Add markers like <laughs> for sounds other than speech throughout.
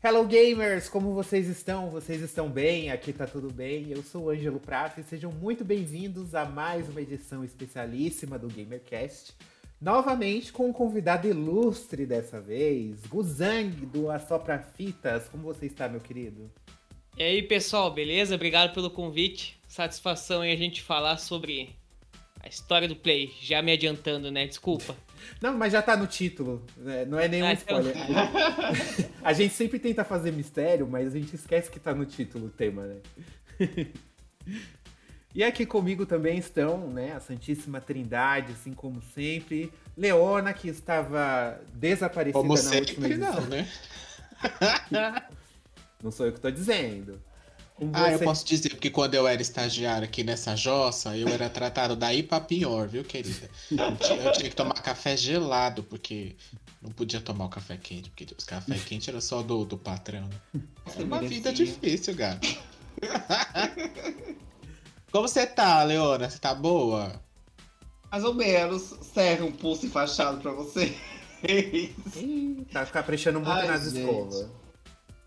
Hello gamers, como vocês estão? Vocês estão bem? Aqui tá tudo bem. Eu sou o Ângelo Prato e sejam muito bem-vindos a mais uma edição especialíssima do GamerCast. Novamente com um convidado ilustre dessa vez, Guzang do Assopra Fitas. Como você está, meu querido? E aí, pessoal, beleza? Obrigado pelo convite. Satisfação em a gente falar sobre a história do Play. Já me adiantando, né? Desculpa. Não, mas já tá no título. né? Não é nenhum spoiler. <laughs> A gente sempre tenta fazer mistério, mas a gente esquece que tá no título o tema, né? <laughs> E aqui comigo também estão, né, a Santíssima Trindade, assim como sempre. Leona, que estava desaparecida Como na sempre, última edição. não, né? <laughs> Não sou eu que tô dizendo. Com Ah, eu você- posso dizer, porque quando eu era estagiário aqui nessa jossa, eu era tratado daí pra pior, viu, querida? Eu tinha, eu tinha que tomar café gelado, porque não podia tomar o café quente, porque os café quente era só do, do patrão. né? Era uma vida difícil, gato. Como você tá, Leona? Você tá boa? Mais ou menos. Serve um pulso enfaixado pra você. Ih, tá caprichando muito Ai, nas gente. escovas.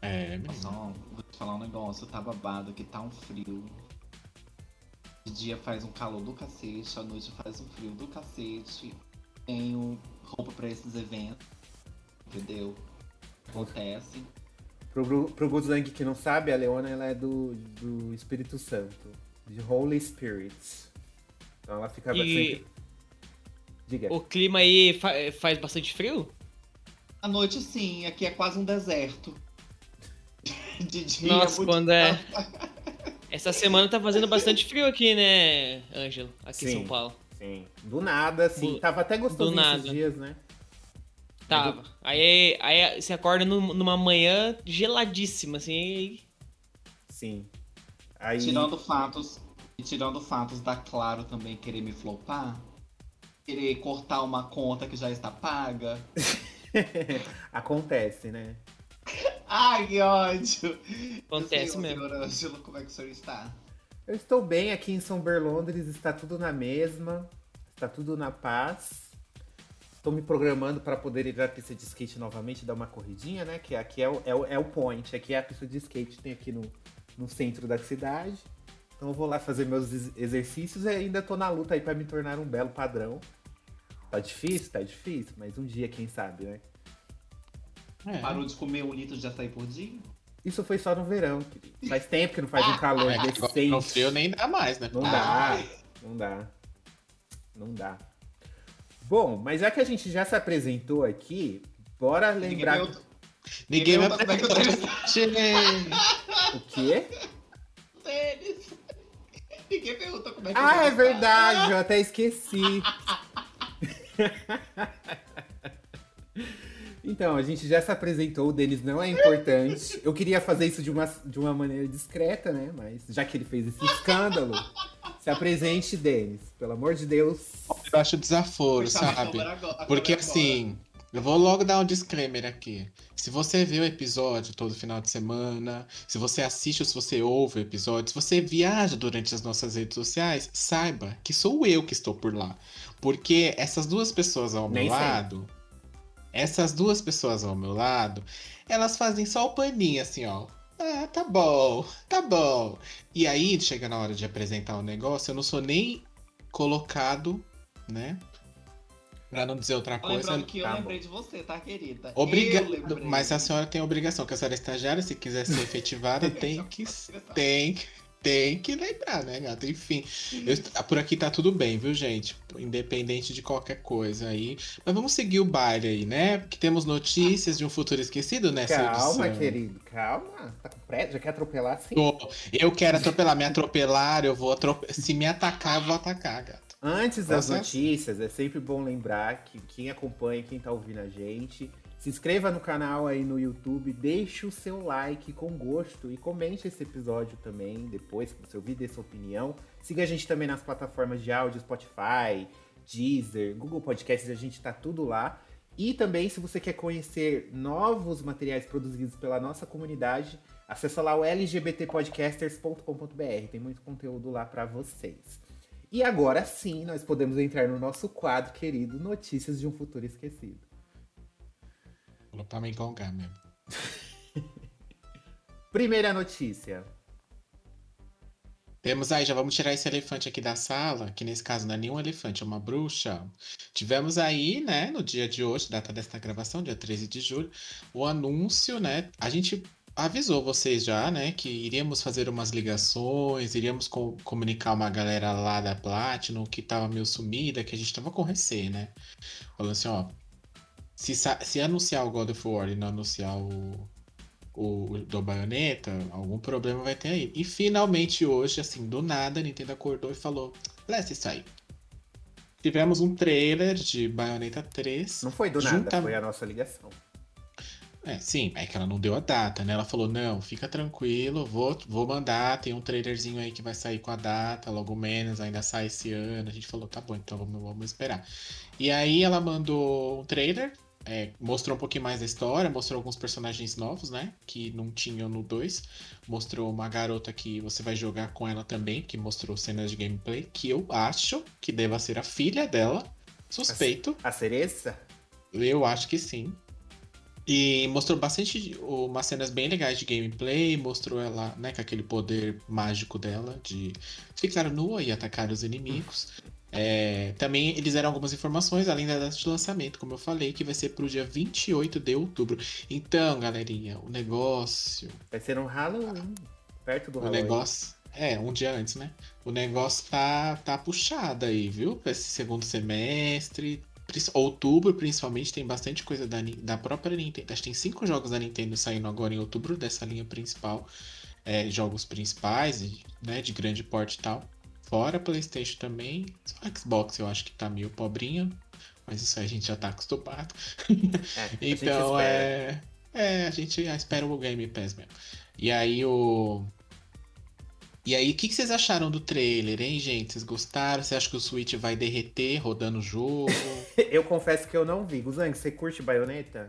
É, menino. Falar um negócio. Tá babado que tá um frio. De dia faz um calor do cacete, à noite faz um frio do cacete. Tenho roupa pra esses eventos. Entendeu? Acontece. Pro, pro Guzang que não sabe, a Leona ela é do, do Espírito Santo, de Holy Spirits. Então ela fica E sempre. Diga. o clima aí fa- faz bastante frio? À noite, sim. Aqui é quase um deserto. De dia Nossa, muito quando é. Essa semana tá fazendo bastante frio aqui, né, Ângelo? Aqui em Sim. São Paulo. Sim. Do nada, assim. Do- Tava até gostoso do esses nada. dias, né? Tava. Aí, aí você acorda num- numa manhã geladíssima, assim. Sim. Aí. Tirando fatos, e tirando fatos da Claro também querer me flopar, querer cortar uma conta que já está paga. <laughs> Acontece, né? <laughs> Ai, que ódio! Acontece Senhor, mesmo. Senhor Ângelo, como é que o senhor está? Eu estou bem aqui em São Berlondres, está tudo na mesma, está tudo na paz. Estou me programando para poder ir à pista de skate novamente, dar uma corridinha, né? Que aqui é o, é o, é o point, aqui é a pista de skate, tem aqui no, no centro da cidade. Então eu vou lá fazer meus ex- exercícios e ainda tô na luta aí para me tornar um belo padrão. Tá difícil? Tá difícil, mas um dia, quem sabe, né? É. Parou de comer um litro de açaí por dia? Isso foi só no verão, querido. Faz tempo que não faz um calor agora decente. no frio nem dá mais, né? Não dá, não dá. Não dá. Bom, mas já que a gente já se apresentou aqui, bora Ninguém lembrar. perguntou- Ninguém me pergunta como é que eu apresentou. Gente. O quê? Tênis. Ninguém pergunta como é que Ah, é verdade, eu até esqueci. <laughs> Então, a gente já se apresentou, o Denis não é importante. Eu queria fazer isso de uma, de uma maneira discreta, né? Mas já que ele fez esse escândalo, se apresente, Denis. Pelo amor de Deus. Eu acho desaforo, sabe? Porque assim, eu vou logo dar um disclaimer aqui. Se você vê o episódio todo final de semana, se você assiste ou se você ouve o episódio, se você viaja durante as nossas redes sociais, saiba que sou eu que estou por lá. Porque essas duas pessoas ao meu Nem sempre. lado, essas duas pessoas ao meu lado, elas fazem só o paninho assim, ó. Ah, tá bom, tá bom. E aí, chega na hora de apresentar o negócio, eu não sou nem colocado, né? Pra não dizer outra coisa. Lembrando que eu Tá bom. lembrei de você, tá, querida? Obrigado, mas a senhora tem a obrigação, que a senhora é estagiária, se quiser ser efetivada, <laughs> tem que, tem, tem que lembrar, né, gata? Enfim, eu- por aqui tá tudo bem, viu, gente? Independente de qualquer coisa aí. Mas vamos seguir o baile aí, né? Porque temos notícias de um futuro esquecido nessa Calma, edição. querido, calma. Tá com pressa? Já quer atropelar assim? Tô. Eu quero atropelar, me atropelar, eu vou atropelar. Se me atacar, eu vou atacar, gata. Antes das Nossa. notícias, é sempre bom lembrar que quem acompanha, quem tá ouvindo a gente, se inscreva no canal aí no YouTube, deixe o seu like com gosto e comente esse episódio também, depois que você ouvir, dê sua opinião. Siga a gente também nas plataformas de áudio, Spotify, Deezer, Google Podcasts, a gente tá tudo lá. E também, se você quer conhecer novos materiais produzidos pela nossa comunidade, acessa lá o lgbtpodcasters.com.br. Tem muito conteúdo lá para vocês. E agora sim, nós podemos entrar no nosso quadro querido Notícias de um Futuro Esquecido. Vou pra me engongar mesmo. Primeira notícia. Temos aí, já vamos tirar esse elefante aqui da sala, que nesse caso não é nenhum elefante, é uma bruxa. Tivemos aí, né, no dia de hoje, data desta gravação, dia 13 de julho, o anúncio, né? A gente avisou vocês já, né, que iríamos fazer umas ligações, iríamos co comunicar uma galera lá da Platinum que tava meio sumida, que a gente tava com receio, né? Falando assim, ó, se, se anunciar o God of War e não anunciar o, o do Bayonetta, algum problema vai ter aí. E finalmente hoje, assim, do nada, a Nintendo acordou e falou: isso aí. Tivemos um trailer de Bayonetta 3. Não foi do junta... nada, foi a nossa ligação. É, sim, é que ela não deu a data, né? Ela falou: não, fica tranquilo, vou, vou mandar. Tem um trailerzinho aí que vai sair com a data, logo menos, ainda sai esse ano. A gente falou: tá bom, então vamos, vamos esperar. E aí ela mandou um trailer é, mostrou um pouquinho mais da história, mostrou alguns personagens novos, né? Que não tinham no 2. Mostrou uma garota que você vai jogar com ela também, que mostrou cenas de gameplay, que eu acho que deva ser a filha dela. Suspeito. A, a Cereza? Eu acho que sim. E mostrou bastante umas cenas bem legais de gameplay, mostrou ela, né, com aquele poder mágico dela de ficar nua e atacar os inimigos. É, também eles deram algumas informações, além da data de lançamento, como eu falei, que vai ser pro dia 28 de outubro. Então, galerinha, o negócio. Vai ser um Halloween, perto do o Halloween. O negócio. É, um dia antes, né? O negócio tá, tá puxado aí, viu? Pra esse segundo semestre. Outubro, principalmente, tem bastante coisa da, da própria Nintendo. Acho que tem cinco jogos da Nintendo saindo agora em outubro dessa linha principal. É, jogos principais, né? De grande porte e tal. Fora PlayStation também. Só Xbox eu acho que tá meio pobrinho. Mas isso aí a gente já tá acostumado. <laughs> É, então é. É, a gente espera o Game Pass mesmo. E aí o. E aí, o que, que, vocês acharam do trailer, hein, gente? Vocês gostaram? Você acha que o Switch vai derreter rodando o jogo? <laughs> eu confesso que eu não vi. Guzang, você curte baioneta?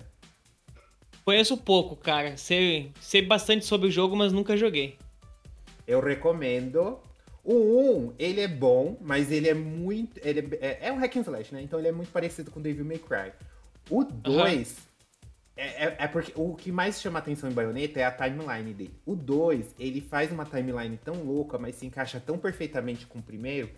Conheço pouco, cara. Sei, sei bastante sobre o jogo, mas nunca joguei. Eu recomendo. O 1, ele é bom, mas ele é muito. Ele é, é um hack and slash, né? Então ele é muito parecido com Devil May Cry. O 2 uhum. é, é, é, porque o que mais chama atenção em Bayonetta é a timeline dele. O 2, ele faz uma timeline tão louca, mas se encaixa tão perfeitamente com o primeiro,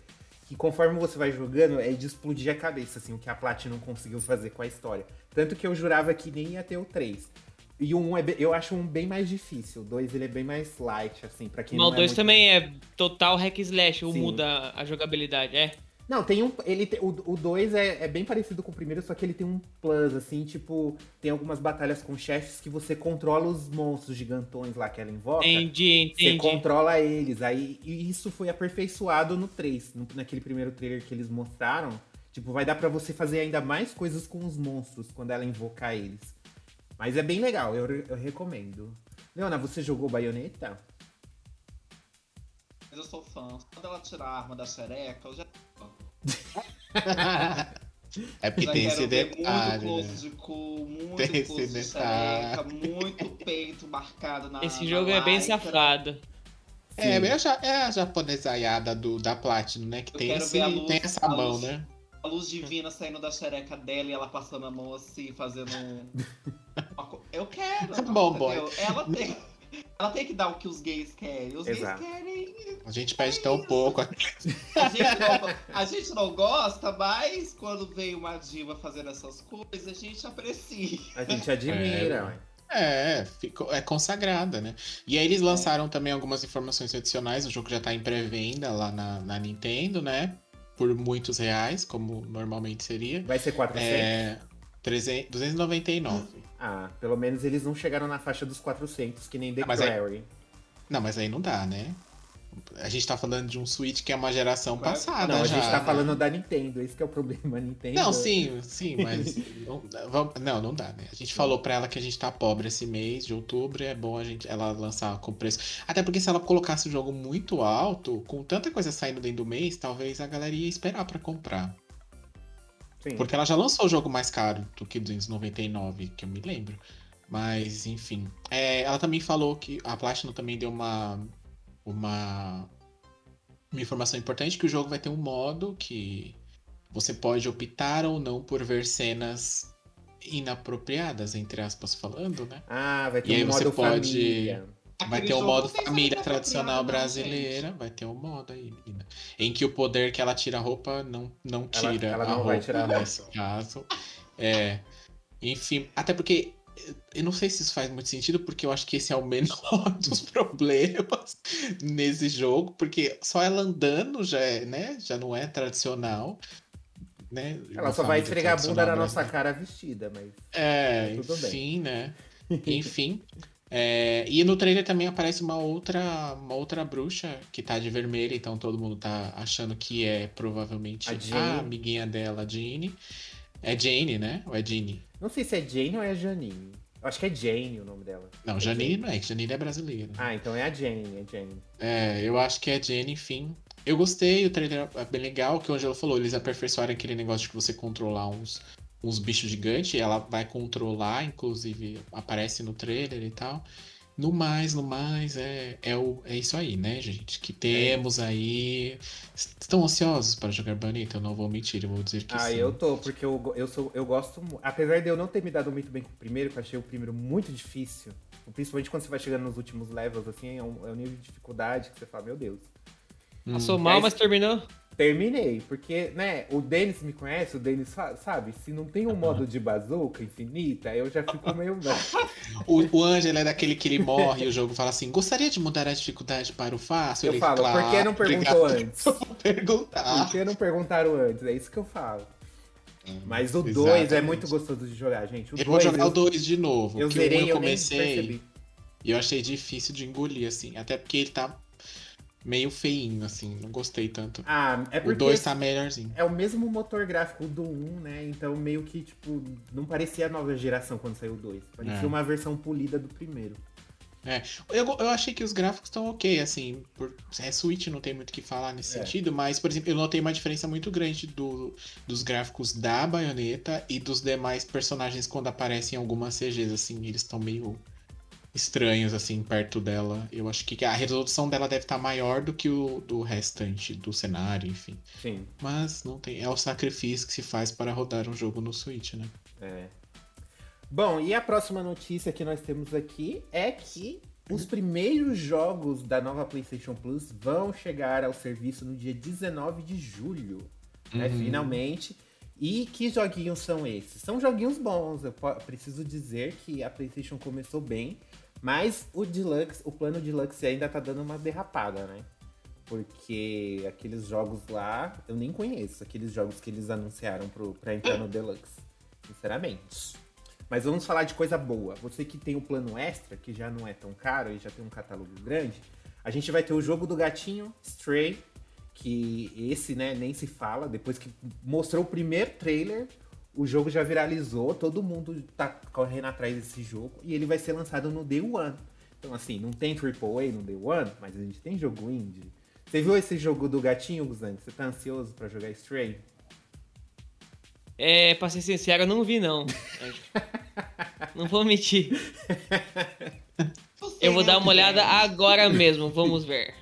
que conforme você vai jogando, é de explodir a cabeça, assim, o que a Platinum conseguiu fazer com a história. Tanto que eu jurava que nem ia ter o 3. E o 1 é eu acho um bem mais difícil. O 2 ele é bem mais light, assim, pra quem Mas não o 2 é também é total hack slash, ou Sim. muda a jogabilidade, é? Não, tem um. Ele tem, o 2 é, é, bem parecido com o primeiro, só que ele tem um plus, assim, tipo, tem algumas batalhas com chefes que você controla os monstros gigantões lá que ela invoca. Entendi, entendi. Você controla eles. Aí e isso foi aperfeiçoado no 3, no, naquele primeiro trailer que eles mostraram. Tipo, vai dar para você fazer ainda mais coisas com os monstros quando ela invocar eles. Mas é bem legal, eu, eu recomendo. Leona, você jogou baioneta? Mas eu sou fã. Quando ela tirar a arma da xereca, eu já. <laughs> É porque tem esse detalhe. Muito close de cu, muito tem close de xereca, muito peito marcado na Esse jogo na é bem safado. É, é a japonesaiada do, da Platinum, né? Que tem, esse, luz, tem essa mão, luz, né? A luz divina saindo da xereca dela e ela passando a mão assim, fazendo <laughs> Eu quero. É bom, boy. Ela tem. Ela tem que dar o que os gays querem. Os Exato. gays querem. A gente pede tão pouco. A gente, não, a gente não gosta, mas quando vem uma diva fazendo essas coisas, a gente aprecia. A gente admira. É, é, ficou, é consagrada, né? E aí eles lançaram é. também algumas informações adicionais. O jogo já tá em pré-venda lá na, na Nintendo, né? Por muitos reais, como normalmente seria. Vai ser 400? É, 300, 299. Ah, pelo menos eles não chegaram na faixa dos 400, que nem The ah, mas Aí... Não, mas aí não dá, né? A gente tá falando de um Switch que é uma geração passada. Não, a já, gente tá né? falando da Nintendo, esse que é o problema, Nintendo. Não, sim, sim, mas. <laughs> não, não, não dá, né? A gente falou pra ela que a gente tá pobre esse mês de outubro é bom a gente, ela lançar com preço. Até porque se ela colocasse o jogo muito alto, com tanta coisa saindo dentro do mês, talvez a galera ia esperar pra comprar. Sim. Porque ela já lançou o jogo mais caro do que 299, que eu me lembro. Mas, enfim. É, ela também falou que a Platinum também deu uma, uma, uma informação importante que o jogo vai ter um modo que você pode optar ou não por ver cenas inapropriadas, entre aspas, falando, né? Ah, vai ter e um modo pode... família. Vai Aquele ter o jogo modo família tradicional não, brasileira. Vai ter um modo aí, menina. Em que o poder que ela tira a roupa não, não Ela- tira ela a não roupa vai tirar a roupa. nesse caso. É. Enfim, até porque eu não sei se isso faz muito sentido, porque eu acho que esse é o menor <laughs> dos problemas nesse jogo, porque só ela andando já é, né? Já não é tradicional. Né? Ela só vai esfregar a bunda na nossa cara vestida, mas. É, Tudo bem. enfim, né? <laughs> Enfim. É, e no trailer também aparece uma outra, uma outra bruxa que tá de vermelho, então todo mundo tá achando que é provavelmente A a, Jane. amiguinha dela, a Jeanne. É Jane, né? Ou é Jeanne? Não sei se é Jane ou é Janine. Eu acho que é Jane o nome dela. Não, É Janine não é, Janine é brasileira. Ah, então é a Jane, é Jane. É, eu acho que é Jane, enfim. Eu gostei, o trailer é bem legal, que o Angelo falou, eles aperfeiçoaram aquele negócio de que você controlar uns, uns bichos gigantes, e ela vai controlar, inclusive aparece no trailer e tal. No mais, no mais, é, é, o, é isso aí, né, gente? Que temos aí. Estão ansiosos para jogar Bonita? Eu não vou mentir, eu vou dizer que Ah, sim. eu tô, porque eu, eu, sou, eu gosto. Apesar de eu não ter me dado muito bem com o primeiro, que eu achei o primeiro muito difícil. Principalmente quando você vai chegando nos últimos levels, assim, é um, é um nível de dificuldade que você fala, meu Deus. Hum. Passou mal, Mas- mas terminou. Terminei, porque, né, o Denis me conhece, o Denis sabe, se não tem um modo de bazuca infinita, eu já fico meio. <laughs> O, o Angelo é daquele que ele morre e o jogo fala assim: gostaria de mudar a dificuldade para o fácil? Eu Ele, falo, "Claro, por que não perguntou antes? por perguntar. Por que não perguntaram antes? É isso que eu falo. Mas o 2 é muito gostoso de jogar, gente. O Eu vou 2 jogar eu, o 2 de novo. eu o zerei um eu comecei e eu achei difícil de engolir, assim. Até porque ele tá meio feinho, assim. Não gostei tanto. Ah, é o porque 2 tá melhorzinho. é o mesmo motor gráfico do 1, né? Então meio que, tipo, não parecia a nova geração quando saiu o 2. Parecia É. uma versão polida do primeiro. Eu, eu achei que os gráficos estão ok, assim. Por, é Switch, não tem muito o que falar nesse É. sentido, mas, por exemplo, eu notei uma diferença muito grande do, dos gráficos da baioneta e dos demais personagens quando aparecem em algumas CGs, assim, eles estão meio estranhos, assim, perto dela. Eu acho que a resolução dela deve estar maior do que o do restante do cenário, enfim. Sim, Mas não tem. É o sacrifício que se faz para rodar um jogo no Switch, né? é. Bom, e a próxima notícia que nós temos aqui é que os primeiros jogos da nova PlayStation Plus vão chegar ao serviço no dia 19 de julho. né, Uhum. finalmente. E que joguinhos são esses? São joguinhos bons. Eu preciso dizer que a PlayStation começou bem, mas o Deluxe, o plano Deluxe ainda tá dando uma derrapada, né? Porque aqueles jogos lá, eu nem conheço aqueles jogos que eles anunciaram pro, pra entrar no Deluxe. Sinceramente. Mas vamos falar de coisa boa. Você que tem o plano extra, que já não é tão caro e já tem um catálogo grande, a gente vai ter o jogo do gatinho, Stray, que esse, né, nem se fala. Depois que mostrou o primeiro trailer, o jogo já viralizou, todo mundo tá correndo atrás desse jogo e ele vai ser lançado no Day One. Então, assim, não tem AAA no Day One, mas a gente tem jogo indie. Você viu esse jogo do gatinho, Guzan? Você tá ansioso pra jogar Stray? É, pra ser sincero, eu não vi, não. <laughs> não vou mentir. <laughs> Eu vou dar uma olhada agora mesmo, vamos ver.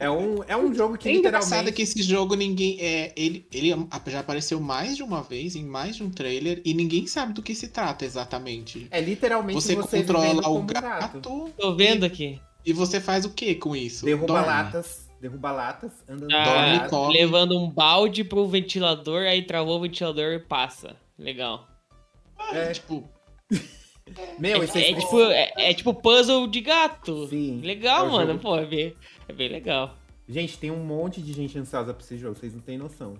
É um, é um jogo que É engraçado literalmente... que esse jogo ninguém. É, ele, ele já apareceu mais de uma vez, em mais de um trailer, e ninguém sabe do que se trata exatamente. É literalmente Você, você, controla o um gato, Tô vendo aqui. e você faz o que com isso? Derruba Dorme. latas, derruba latas, anda no Ah, Dorme, come. levando um balde pro ventilador, aí travou o ventilador e passa. Legal. É, Tipo, <laughs> meu, É, esse é tipo, é, é tipo puzzle de gato. Sim. Legal, É o mano. jogo- Pô, é bem, é bem legal. Gente, tem um monte de gente ansiosa pra esse jogo, vocês não têm noção.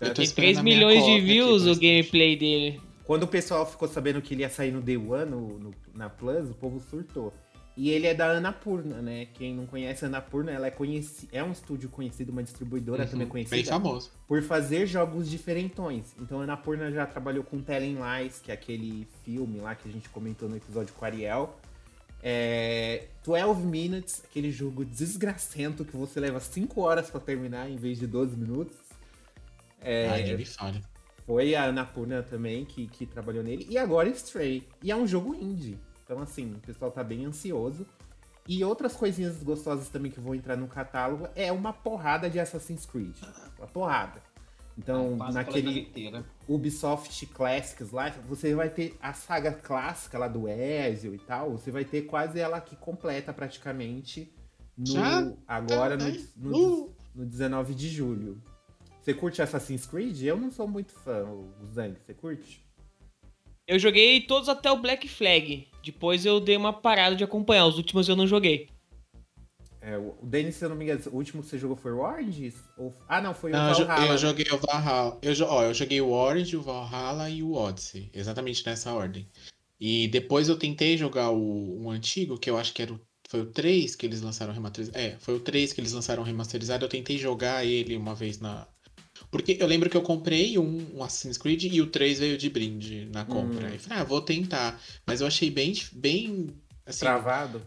Tem esperando 3 a minha milhões de aqui views do o gameplay dele. Quando o pessoal ficou sabendo que ele ia sair no Day One, no, no- na Plus, o povo surtou. E ele é da Annapurna, né? Quem não conhece a Annapurna, ela é, conheci... é um estúdio conhecido, uma distribuidora também uhum, bem conhecida, famoso. por fazer jogos diferentões. Então a Annapurna já trabalhou com Telling Lies, que é aquele filme lá que a gente comentou no episódio com Ariel. É... 12 Minutes, aquele jogo desgracento que você leva 5 horas pra terminar em vez de 12 minutos. É... Ai, nem me fale. Foi a Annapurna também que, que trabalhou nele. E agora Stray. E é um jogo indie. Então, assim, o pessoal tá bem ansioso. E outras coisinhas gostosas também que vão entrar no catálogo é uma porrada de Assassin's Creed. Uma porrada. Então, Quase naquele. Ubisoft Classics lá, você vai ter a saga clássica lá do Ezio e tal, você vai ter quase ela aqui completa praticamente no, Já? agora no, no, Uh! no 19 de julho. Você curte Assassin's Creed? Eu não sou muito fã, o Zang, você curte? Eu joguei todos até o Black Flag. Depois eu dei uma parada de acompanhar. Os últimos eu não joguei. É, o Denis, se eu não me engano, o último que você jogou foi o Orange? Ou... Ah, não, foi Não, o Valhalla. eu né? joguei o Valhalla. Eu, jo- ó, eu joguei o Orange, o Valhalla e o Odyssey. Exatamente nessa ordem. E depois eu tentei jogar o, o antigo, que eu acho que era o, foi o 3 que eles lançaram remasterizado. É, foi o 3 que eles lançaram remasterizado. Eu tentei jogar ele uma vez na. Porque eu lembro que eu comprei um, um Assassin's Creed e o 3 veio de brinde na compra. Hum. E falei, ah, vou tentar. Mas eu achei bem, bem assim, Travado?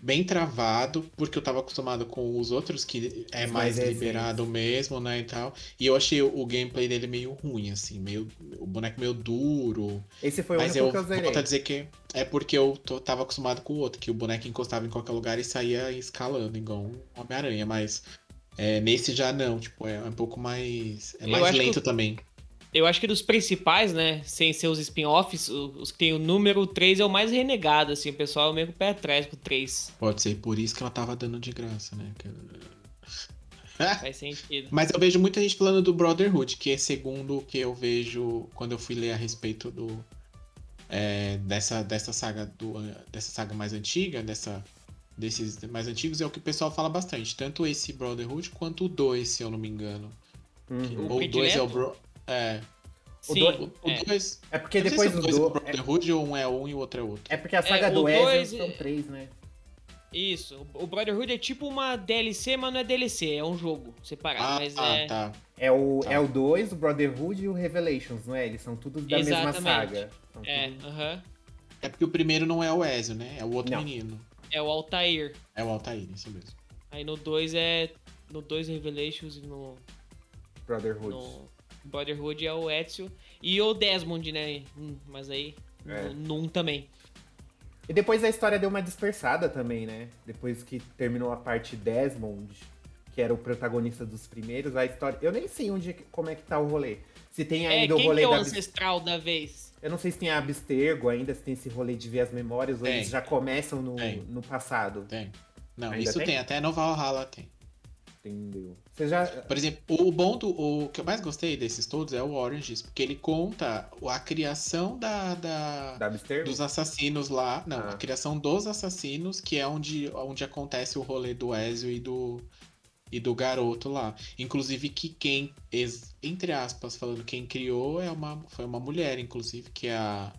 bem travado, porque eu tava acostumado com os outros, que é mais mais liberado mesmo, né, e tal. E eu achei o, o gameplay dele meio ruim, assim, meio, o boneco meio duro. Esse foi o Mas eu que eu zerei. a dizer que é porque eu tô- tava acostumado com o outro, que o boneco encostava em qualquer lugar e saía escalando, igual um Homem-Aranha, mas é, nesse já não, tipo, é um pouco mais. É mais que lento o- também. Eu acho que dos principais, né? Sem ser os spin-offs, os que tem o número 3 é o mais renegado, assim. O pessoal é meio pé atrás com o 3. Pode ser por isso que ela tava dando de graça, né? que- <laughs> Faz sentido. Mas eu vejo muita gente falando do Brotherhood, que é segundo o que eu vejo quando eu fui ler a respeito do é, dessa, dessa saga do dessa saga mais antiga, dessa desses mais antigos é o que o pessoal fala bastante, tanto esse Brotherhood quanto o 2, se eu não me engano. Uhum. Ou o 2 é o? Bro... é, Sim, o é. 2 É porque eu não depois se do o dois é o do... É, Brotherhood ou um é um e o outro é outro. é porque a saga É, do o Ezio dois- são três, né? Isso. O Brotherhood é tipo uma DLC, mas não é DLC, é um jogo separado. Ah, mas ah, é. tá. É o, Tá. é o 2, o Brotherhood e o Revelations, não é? Eles são todos da mesma Exatamente. saga. São É, tudo- aham. É porque o primeiro não é o Ezio, né? É o outro Não. menino. É o Altair. É o Altair, isso mesmo. Aí no 2 é. No 2 Revelations e no, Brotherhood. no Brotherhood é o Ezio. E o Desmond, né? Hum, Mas aí. É. No, no um também. E depois a história deu uma dispersada também, né? Depois que terminou a parte Desmond, que era o protagonista dos primeiros, a história. Eu nem sei onde, como é que tá o rolê. Se tem É, ainda o quem rolê que é o da. Ancestral da vez? Eu não sei se tem Abstergo ainda, se tem esse rolê de ver as memórias, ou Tem. eles já começam no, Tem. no passado. Tem. Não, Ainda isso tem? tem? até no Valhalla tem. Entendeu? Você já. Por exemplo, o bom do. O que eu mais gostei desses todos é o Oranges, porque ele conta a criação da, da- Da dos assassinos lá. Não, Ah. a criação dos assassinos, que é onde, onde acontece o rolê do Ezio e do. E do garoto lá. Inclusive que quem, entre aspas, falando quem criou é uma, foi uma mulher, inclusive, que é a.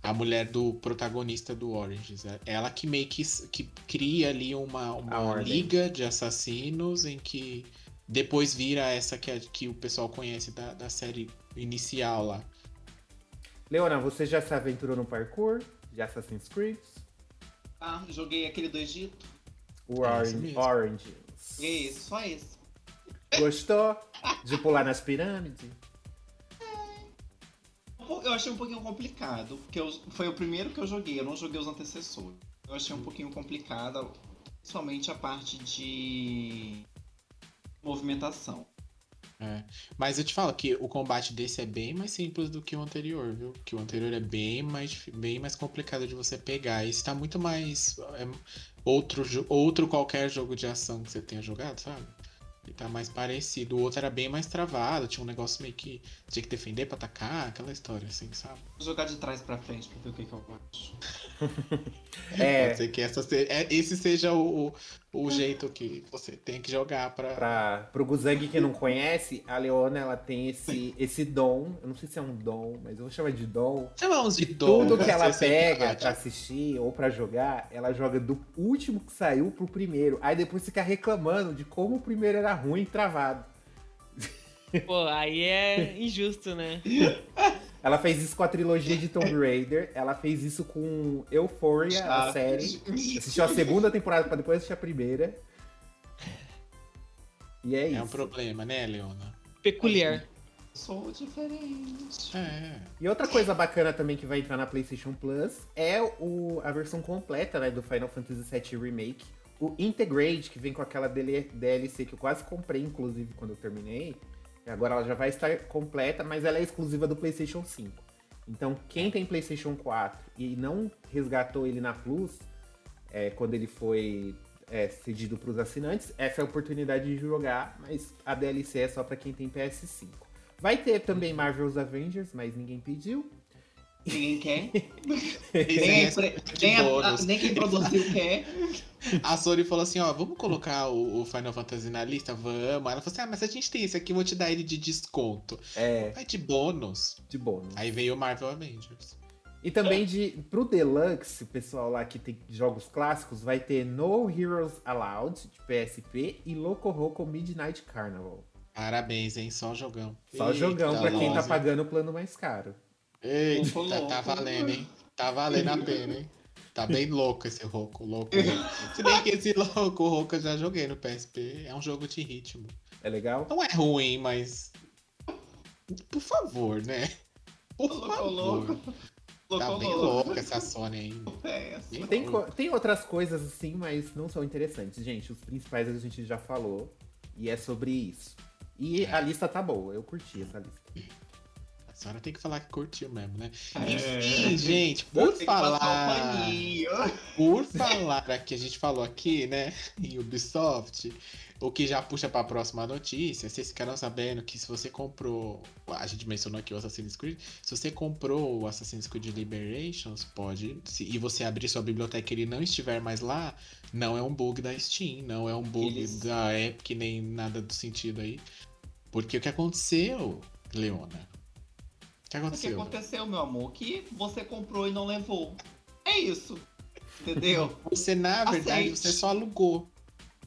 A mulher do protagonista do Oranges. É ela que meio que, que cria ali uma, A uma liga de assassinos em que depois vira essa que, é- que o pessoal conhece da, da série inicial lá. Leona, você já se aventurou no parkour de Assassin's Creed? Ah, joguei aquele do Egito. O É Orange. Orange. Joguei esse, só esse. Gostou de pular nas pirâmides? Eu achei um pouquinho complicado, porque eu- foi o primeiro que eu joguei, eu não joguei os antecessores. Eu achei um pouquinho complicado, principalmente a parte de movimentação. É. Mas eu te falo que o combate desse é bem mais simples do que o anterior, viu? Que o anterior é bem mais, bem mais complicado de você pegar. Esse tá muito mais. é outro, outro qualquer jogo de ação que você tenha jogado, sabe? Ele tá mais parecido. O outro era bem mais travado, tinha um negócio meio que tinha que defender pra atacar, aquela história assim, sabe? Vou jogar de trás pra frente pra ver o que, que eu acho. <laughs> É, Pode ser que essa se- é- esse seja o, o, o jeito que você tem que jogar pra. pra, pro Guzang que não conhece, a Leona ela tem esse, esse dom. Eu não sei se é um dom, mas eu vou chamar de dom. Chama uns de dom, Tudo que ela ser pega pra assistir ou pra jogar, ela joga do último que saiu pro primeiro. Aí depois fica reclamando de como o primeiro era ruim e travado. Pô, aí é injusto, né? <laughs> Ela fez isso com a trilogia de Tomb Raider. Ela fez isso com Euphoria, a série. Assistiu a segunda temporada pra depois assistir a primeira. E é É um isso. problema, né, Leona? Peculiar. Sou diferente. É. E outra coisa bacana também que vai entrar na PlayStation Plus é o, a versão completa né, do Final Fantasy VII Remake. O Integrate, que vem com aquela DL DLC que eu quase comprei, inclusive, quando eu terminei. Agora ela já vai estar completa, mas ela é exclusiva do PlayStation 5. Então, quem tem PlayStation 4 e não resgatou ele na Plus, é, quando ele foi é, cedido para os assinantes, essa é a oportunidade de jogar, mas a DLC é só para quem tem PS5. Vai ter também Marvel's Avengers, mas ninguém pediu. Ninguém quer. Nem, é nem a- nem quem produziu quer. A Sony falou assim, ó, vamos colocar o, o Final Fantasy na lista? Vamos. Ela falou assim, ah, mas a gente tem esse aqui, vou te dar ele de desconto. É, Vai de bônus. de bônus. Aí veio o Marvel Avengers. E também de pro Deluxe, o pessoal lá que tem jogos clássicos, vai ter No Heroes Allowed, de PSP, e Loco Roco Midnight Carnival. Parabéns, hein? Só jogão. Só Eita, jogão pra quem tá pagando o plano mais caro. Eita, tá, valendo, hein? Tá valendo a pena, hein? Tá bem louco esse rouco, louco. <laughs> Se bem que esse louco, rouco eu já joguei no PSP. É um jogo de ritmo. É legal? Não é ruim, mas. Por favor, né? Por Louco, favor. louco. Tá Louco, bem louco. louca essa Sony ainda. É Tem, tem outras coisas assim, mas não são interessantes. Gente, os principais a gente já falou. E é sobre isso. E É. a lista tá boa, eu curti essa lista. A senhora tem que falar que curtiu mesmo, né? É. Enfim, gente, por que falar. Por falar aqui, a gente falou aqui, né, em Ubisoft, o que já puxa pra próxima notícia, vocês ficaram sabendo que se você comprou, a gente mencionou aqui o Assassin's Creed, se você comprou o Assassin's Creed Liberations, pode, se- e você abrir sua biblioteca e ele não estiver mais lá, não é um bug da Steam, não é um bug Eles- da Epic, nem nada do sentido aí. Porque o que aconteceu, Leona? O que O que aconteceu? aconteceu, meu amor? Que você comprou e não levou. É isso. Entendeu? <laughs> Você, na verdade, Aceite. você só alugou.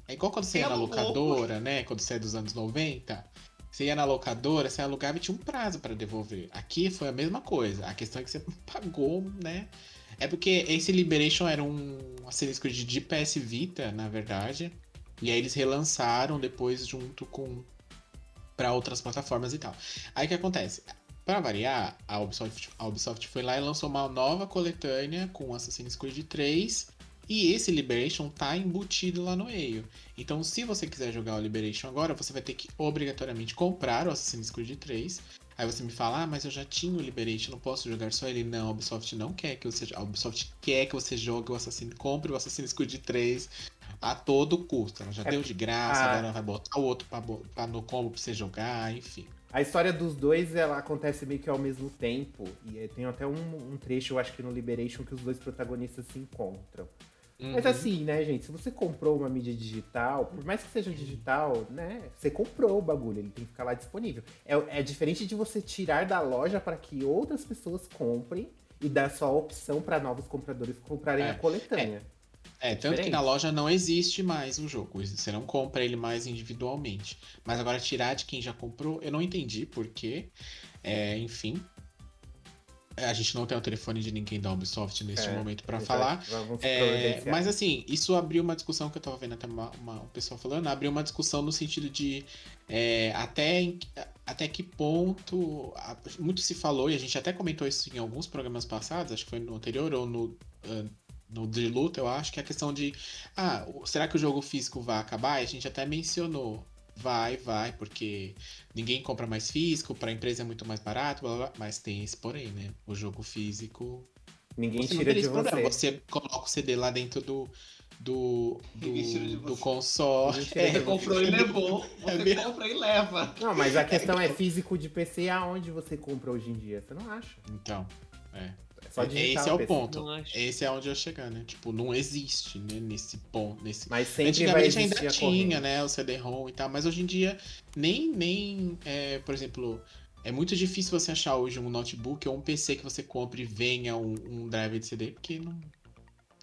É igual quando você ia na Alugou. locadora, né? Quando você é dos anos 90. Você ia na locadora, você alugava e tinha um prazo pra devolver. Aqui foi a mesma coisa. A questão é que você <laughs> pagou, né? É porque esse Liberation era um Creed de PS Vita, na verdade. E aí eles relançaram depois junto com para outras plataformas e tal. Aí o que acontece? Pra variar, a Ubisoft, a Ubisoft foi lá e lançou uma nova coletânea com Assassin's Creed 3 e esse Liberation tá embutido lá no meio. Então, se você quiser jogar o Liberation agora, você vai ter que obrigatoriamente comprar o Assassin's Creed 3. Aí você me fala, ah, mas eu já tinha o Liberation, não posso jogar só ele. Não, a Ubisoft não quer que você. A Ubisoft quer que você jogue o Assassin's. Compre o Assassin's Creed 3 a todo custo. Ela já É deu de graça, a- agora ela vai botar o outro pra, pra no combo pra você jogar, enfim. A história dos dois, ela acontece meio que ao mesmo tempo. E tem até um, um trecho, eu acho que no Liberation, que os dois protagonistas se encontram. Mas Uhum. assim, né, gente? Se você comprou uma mídia digital, por mais que seja digital, né? Você comprou o bagulho, ele tem que ficar lá disponível. É, é diferente de você tirar da loja para que outras pessoas comprem e dar só a opção para novos compradores comprarem É, a coletânea. É, tanto que diferente. na loja não existe mais o jogo. Você não compra ele mais individualmente. Mas agora tirar de quem já comprou, eu não entendi por quê. É, enfim. É, A gente não tem o telefone de ninguém da Ubisoft neste É, momento Então, falar. É, mas assim, isso abriu uma discussão que eu tava vendo até uma, uma- o pessoal falando, abriu uma discussão no sentido de é, até, em- até que ponto. muito se falou, e a gente até comentou isso em alguns programas passados, acho que foi no anterior ou no, no de luta, eu acho, que é a questão de. Ah, será que o jogo físico vai acabar? E a gente até mencionou. Vai, vai, porque ninguém compra mais físico, pra empresa é muito mais barato, blá, blá, blá, mas tem esse porém, né? O jogo físico Ninguém você tira de esse problema. você. Você coloca o CD lá dentro do, do, do, do console. De É, Você comprou e levou. É Você mesmo. compra e leva. Não, mas a questão é <laughs> físico de PC aonde você compra hoje em dia? Você não acha? Então, é. É digital Esse é o ponto. Não. Esse é onde eu chegar, né? Tipo, não existe, né? Nesse ponto. Nesse... Mas sempre Antigamente ainda a tinha, corrente. né? O CD-ROM e tal, mas hoje em dia nem, nem é, por exemplo, é muito difícil você achar hoje um notebook ou um PC que você compre e venha um, um drive de CD, porque não.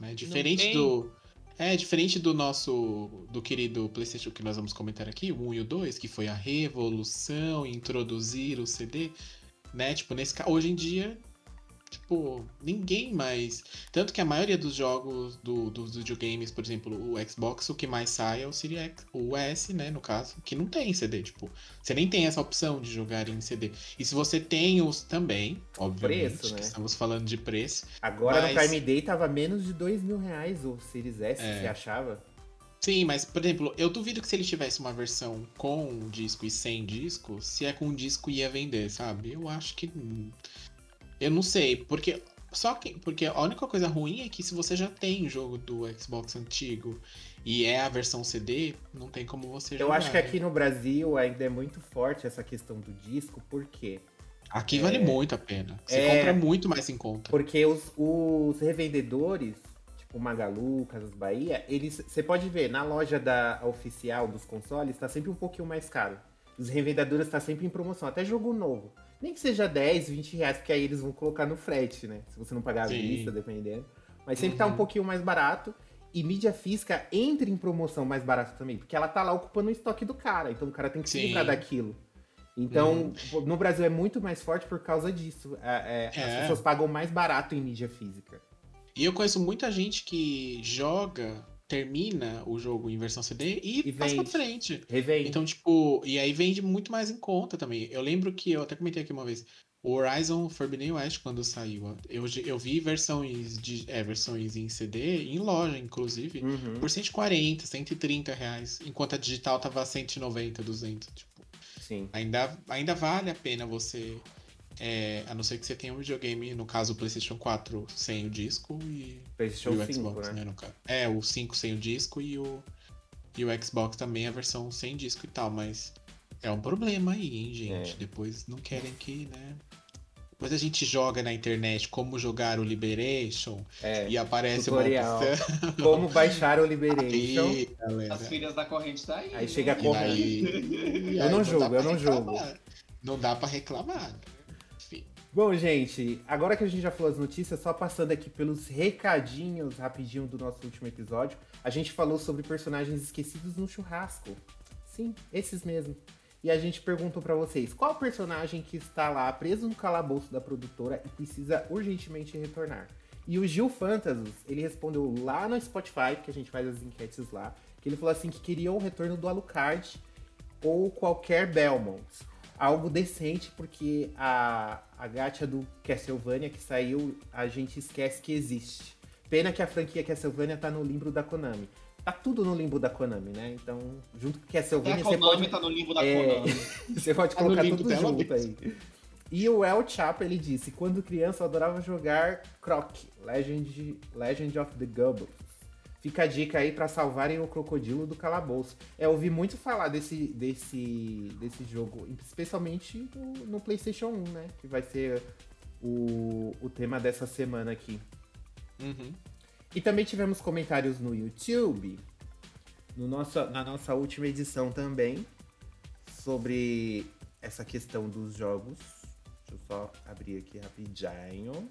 Né? Diferente tem. do. É, diferente do nosso. do querido PlayStation que nós vamos comentar aqui, o 1 e o 2, que foi a revolução introduzir o CD, né? Tipo, nesse Hoje em dia, tipo, ninguém mais. Tanto que a maioria dos jogos do, dos videogames, por exemplo, o Xbox, o que mais sai é o Series X, o S, né, no caso, que não tem CD, tipo, você nem tem essa opção de jogar em CD. E se você tem os também, obviamente, Preço, né? que estamos falando de preço, Agora no Mas- Prime Day tava menos de dois mil reais o Series S, É. você achava? Sim, mas, por exemplo, eu duvido que se ele tivesse uma versão com disco e sem disco, se é com disco ia vender, sabe? Eu acho que. Eu não sei, porque. Só que. Porque a única coisa ruim é que se você já tem o jogo do Xbox antigo e é a versão CD, não tem como você jogar. Eu acho que né? aqui no Brasil ainda é muito forte essa questão do disco, por quê? Aqui vale muito a pena. Você É. compra muito mais em conta. Porque os, os revendedores, tipo Magalu, Casas Bahia, eles. Você pode ver, na loja da oficial dos consoles, tá sempre um pouquinho mais caro. Os revendedores tá sempre em promoção, até jogo novo. Nem que seja 10, 20 reais, porque aí eles vão colocar no frete, né? Se você não pagar a vista, dependendo. Mas sempre tá um Uhum. pouquinho mais barato. E mídia física entra em promoção mais barato também, porque ela tá lá ocupando o estoque do cara. Então o cara tem que se livrar daquilo. Então, Uhum. no Brasil é muito mais forte por causa disso. É, é, As É. pessoas pagam mais barato em mídia física. E eu conheço muita gente que joga, termina o jogo em versão CD e, E passa pra frente. Revende. Então, tipo, e aí vende muito mais em conta também. Eu lembro que eu até comentei aqui uma vez. O Horizon Forbidden West, quando saiu, eu, eu vi versões de. É, versões em CD, em loja, inclusive, Uhum, por 140, 130 reais. Enquanto a digital tava 190, 200. Tipo, Sim. ainda, ainda vale a pena você. É, a não ser que você tenha um videogame, no caso o PlayStation 4 sem o disco e PlayStation e o 5, Xbox, né? né? no caso. É, o 5 sem o disco e o, e o Xbox também a versão sem disco e tal, mas é um problema aí, hein, gente? É. Depois não querem que, né? Depois a gente joga na internet como jogar o Liberation É. e aparece tutorial. uma opção. <laughs> Como baixar o Liberation. Aí. As filhas da corrente tá aí. Aí né? chega E como- daí- <laughs> Eu aí não dá julgo, pra eu não julgo. Não dá pra reclamar. Bom, gente, agora que a gente já falou as notícias, só passando aqui pelos recadinhos rapidinho do nosso último episódio, a gente falou sobre personagens esquecidos no churrasco. Sim, esses mesmo. E a gente perguntou pra vocês, qual personagem que está lá preso no calabouço da produtora e precisa urgentemente retornar? E o Gil Fantasus, ele respondeu lá no Spotify, que a gente faz as enquetes lá, que ele falou assim que queria o retorno do Alucard ou qualquer Belmont. Algo decente, porque a, a gacha do Castlevania que saiu, a gente esquece que existe. Pena que a franquia Castlevania tá no limbo da Konami. Tá tudo no limbo da Konami, né? Então, junto com Até Castlevania, a você Konami pode tá no limbo da É. Konami. <laughs> você pode Tá colocar tudo junto aí. E o El Chapa, ele disse, quando criança eu adorava jogar Croc, Legend, Legend of the Gobbles. Fica a dica aí pra salvarem o crocodilo do calabouço. É, ouvi muito falar desse, desse, desse jogo, especialmente no, no PlayStation 1, né? Que vai ser o, o tema dessa semana aqui. Uhum. E também tivemos comentários no YouTube, no nossa, na nossa última edição também, sobre essa questão dos jogos. Deixa eu só abrir aqui rapidinho.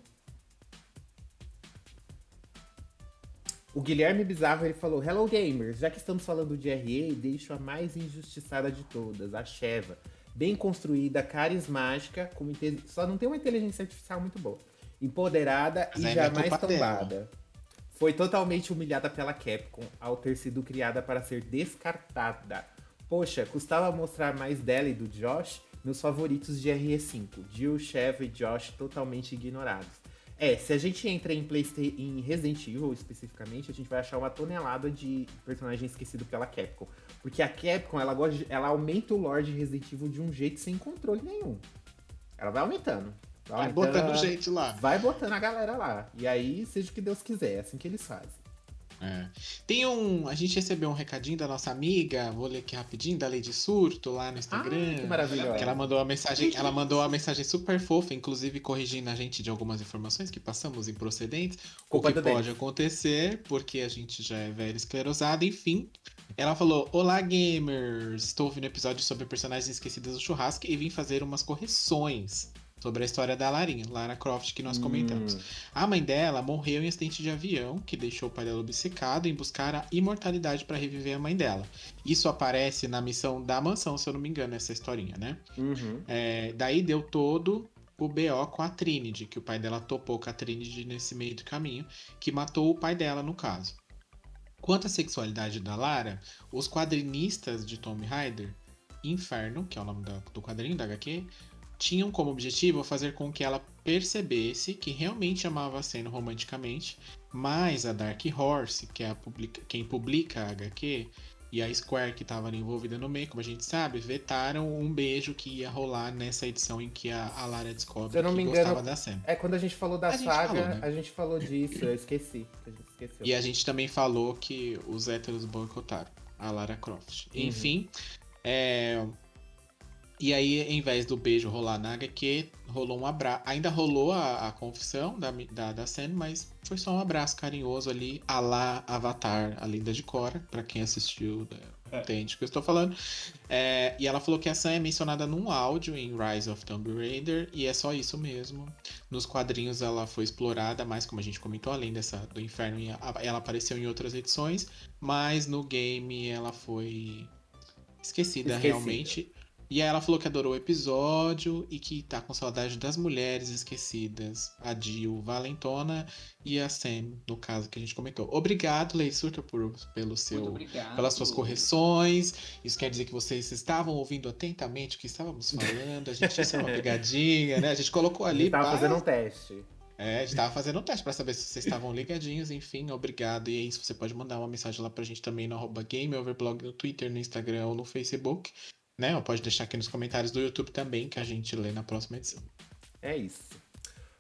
O Guilherme Bizarro ele falou: Hello gamers, já que estamos falando de RE, deixo a mais injustiçada de todas, a Sheva. Bem construída, carismática, com inte- só não tem uma inteligência artificial muito boa. Empoderada Mas e é jamais tombada. Foi totalmente humilhada pela Capcom ao ter sido criada para ser descartada. Poxa, custava mostrar mais dela e do Josh, meus favoritos de RE5. Jill, Chev e Josh totalmente ignorados. É, se a gente entra em, Playsta- em Resident Evil especificamente, a gente vai achar uma tonelada de personagem esquecido pela Capcom. Porque a Capcom, ela, gosta de- ela aumenta o lore de Resident Evil de um jeito sem controle nenhum. Ela vai aumentando. Vai aumentando botando gente lá. Vai botando a galera lá. E aí, seja o que Deus quiser, é assim que eles fazem. É. Tem um. A gente recebeu um recadinho da nossa amiga, vou ler aqui rapidinho, da Lady Surto lá no Instagram. Ah, que maravilhosa. Que ela mandou uma mensagem, ela mandou uma mensagem super fofa, inclusive corrigindo a gente de algumas informações que passamos improcedentes. Culpa o que pode acontecer, porque a gente já é velho esclerosado, enfim. Ela falou: Olá, gamers! Estou ouvindo episódio sobre personagens esquecidas do churrasco e vim fazer umas correções sobre a história da Larinha, Lara Croft, que nós comentamos. Hum, A mãe dela morreu em acidente de avião, que deixou o pai dela obcecado em buscar a imortalidade para reviver a mãe dela. Isso aparece na missão da mansão, se eu não me engano, essa historinha, né? uhum. É, daí deu todo o BO com a Trinity, que o pai dela topou com a Trinity nesse meio do caminho, que matou o pai dela, no caso. Quanto à sexualidade da Lara, os quadrinistas de Tomb Raider, Inferno, que é o nome do quadrinho da HQ, tinham como objetivo fazer com que ela percebesse que realmente amava a Senna romanticamente, mas a Dark Horse, que é publica, quem publica a HQ, e a Square, que estava envolvida no meio, como a gente sabe, vetaram um beijo que ia rolar nessa edição em que a, a Lara descobre Se eu não que me gostava engano, da Sam. É quando a gente falou da A saga, falou, né? a gente falou disso, eu esqueci. Esqueceu. E a gente também falou que os héteros boicotaram a Lara Croft. Uhum. Enfim, é... E aí, em vez do beijo rolar na HQ, rolou um abraço. Ainda rolou a, a confissão da, da, da Sam, mas foi só um abraço carinhoso ali, a lá Avatar, a Linda de Cora, pra quem assistiu, né, entende o que eu estou falando. É, e ela falou que a Sam é mencionada num áudio em Rise of Tomb Raider, e é só isso mesmo. Nos quadrinhos ela foi explorada, mais como a gente comentou, além dessa do inferno, ela apareceu em outras edições, mas no game ela foi esquecida, Esquecida. realmente. E aí ela falou que adorou o episódio e que tá com saudade das mulheres esquecidas. A Jill Valentona e a Sam, no caso que a gente comentou. Obrigado, Lei Surta, por, pelo seu, pelas suas correções. Isso quer dizer que vocês estavam ouvindo atentamente o que estávamos falando. A gente isso é uma <laughs> pegadinha, né? A gente colocou A ali. gente tava pá, fazendo um teste. é, a gente tava fazendo um teste pra saber se vocês estavam ligadinhos, enfim, obrigado. E é isso, você pode mandar uma mensagem lá pra gente também no arroba GameOverblog no Twitter, no Instagram ou no Facebook, né? Ou pode deixar aqui nos comentários do YouTube também, que a gente lê na próxima edição. É isso.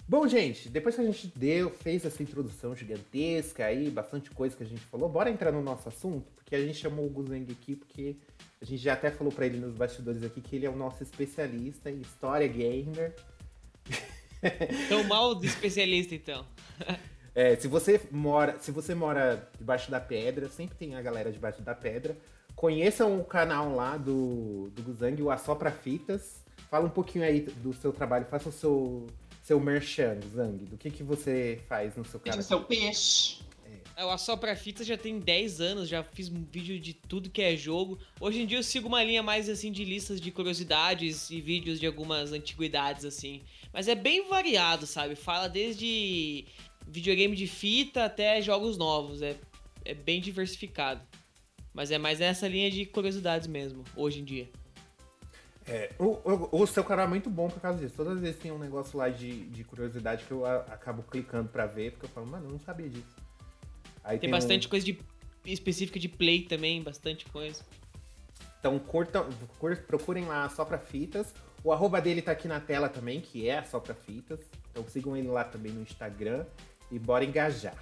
Bom, gente, depois que a gente deu, fez essa introdução gigantesca aí, bastante coisa que a gente falou, bora entrar no nosso assunto, porque a gente chamou o Guzeng aqui, porque a gente já até falou pra ele nos bastidores aqui que ele é o nosso especialista em história gamer. Tão mal de especialista, então. <laughs> É, se você mora, se você mora debaixo da pedra, sempre tem a galera debaixo da pedra. Conheçam o canal lá do, do Guzang, o Assopra Fitas. Fala um pouquinho aí do seu trabalho, faça o seu, seu merchan, Guzang. Do que, que você faz no seu canal? seu peixe. É, O Assopra Fita já tem 10 anos, já fiz um vídeo de tudo que é jogo. Hoje em dia eu sigo uma linha mais assim de listas de curiosidades e vídeos de algumas antiguidades assim. Mas é bem variado, sabe? Fala desde videogame de fita até jogos novos. É, é bem diversificado. Mas é mais nessa linha de curiosidades mesmo, hoje em dia. É, o, o- o seu canal é muito bom por causa disso. Todas as vezes tem um negócio lá de, de curiosidade que eu a- acabo clicando pra ver, porque eu falo, mano, eu não sabia disso. Aí Tem um- bastante coisa de específica de play também, bastante coisa. Então curtam, cur- procurem lá só pra fitas. O arroba dele tá aqui na tela também, que é só pra fitas. Então sigam ele lá também no Instagram e bora engajar.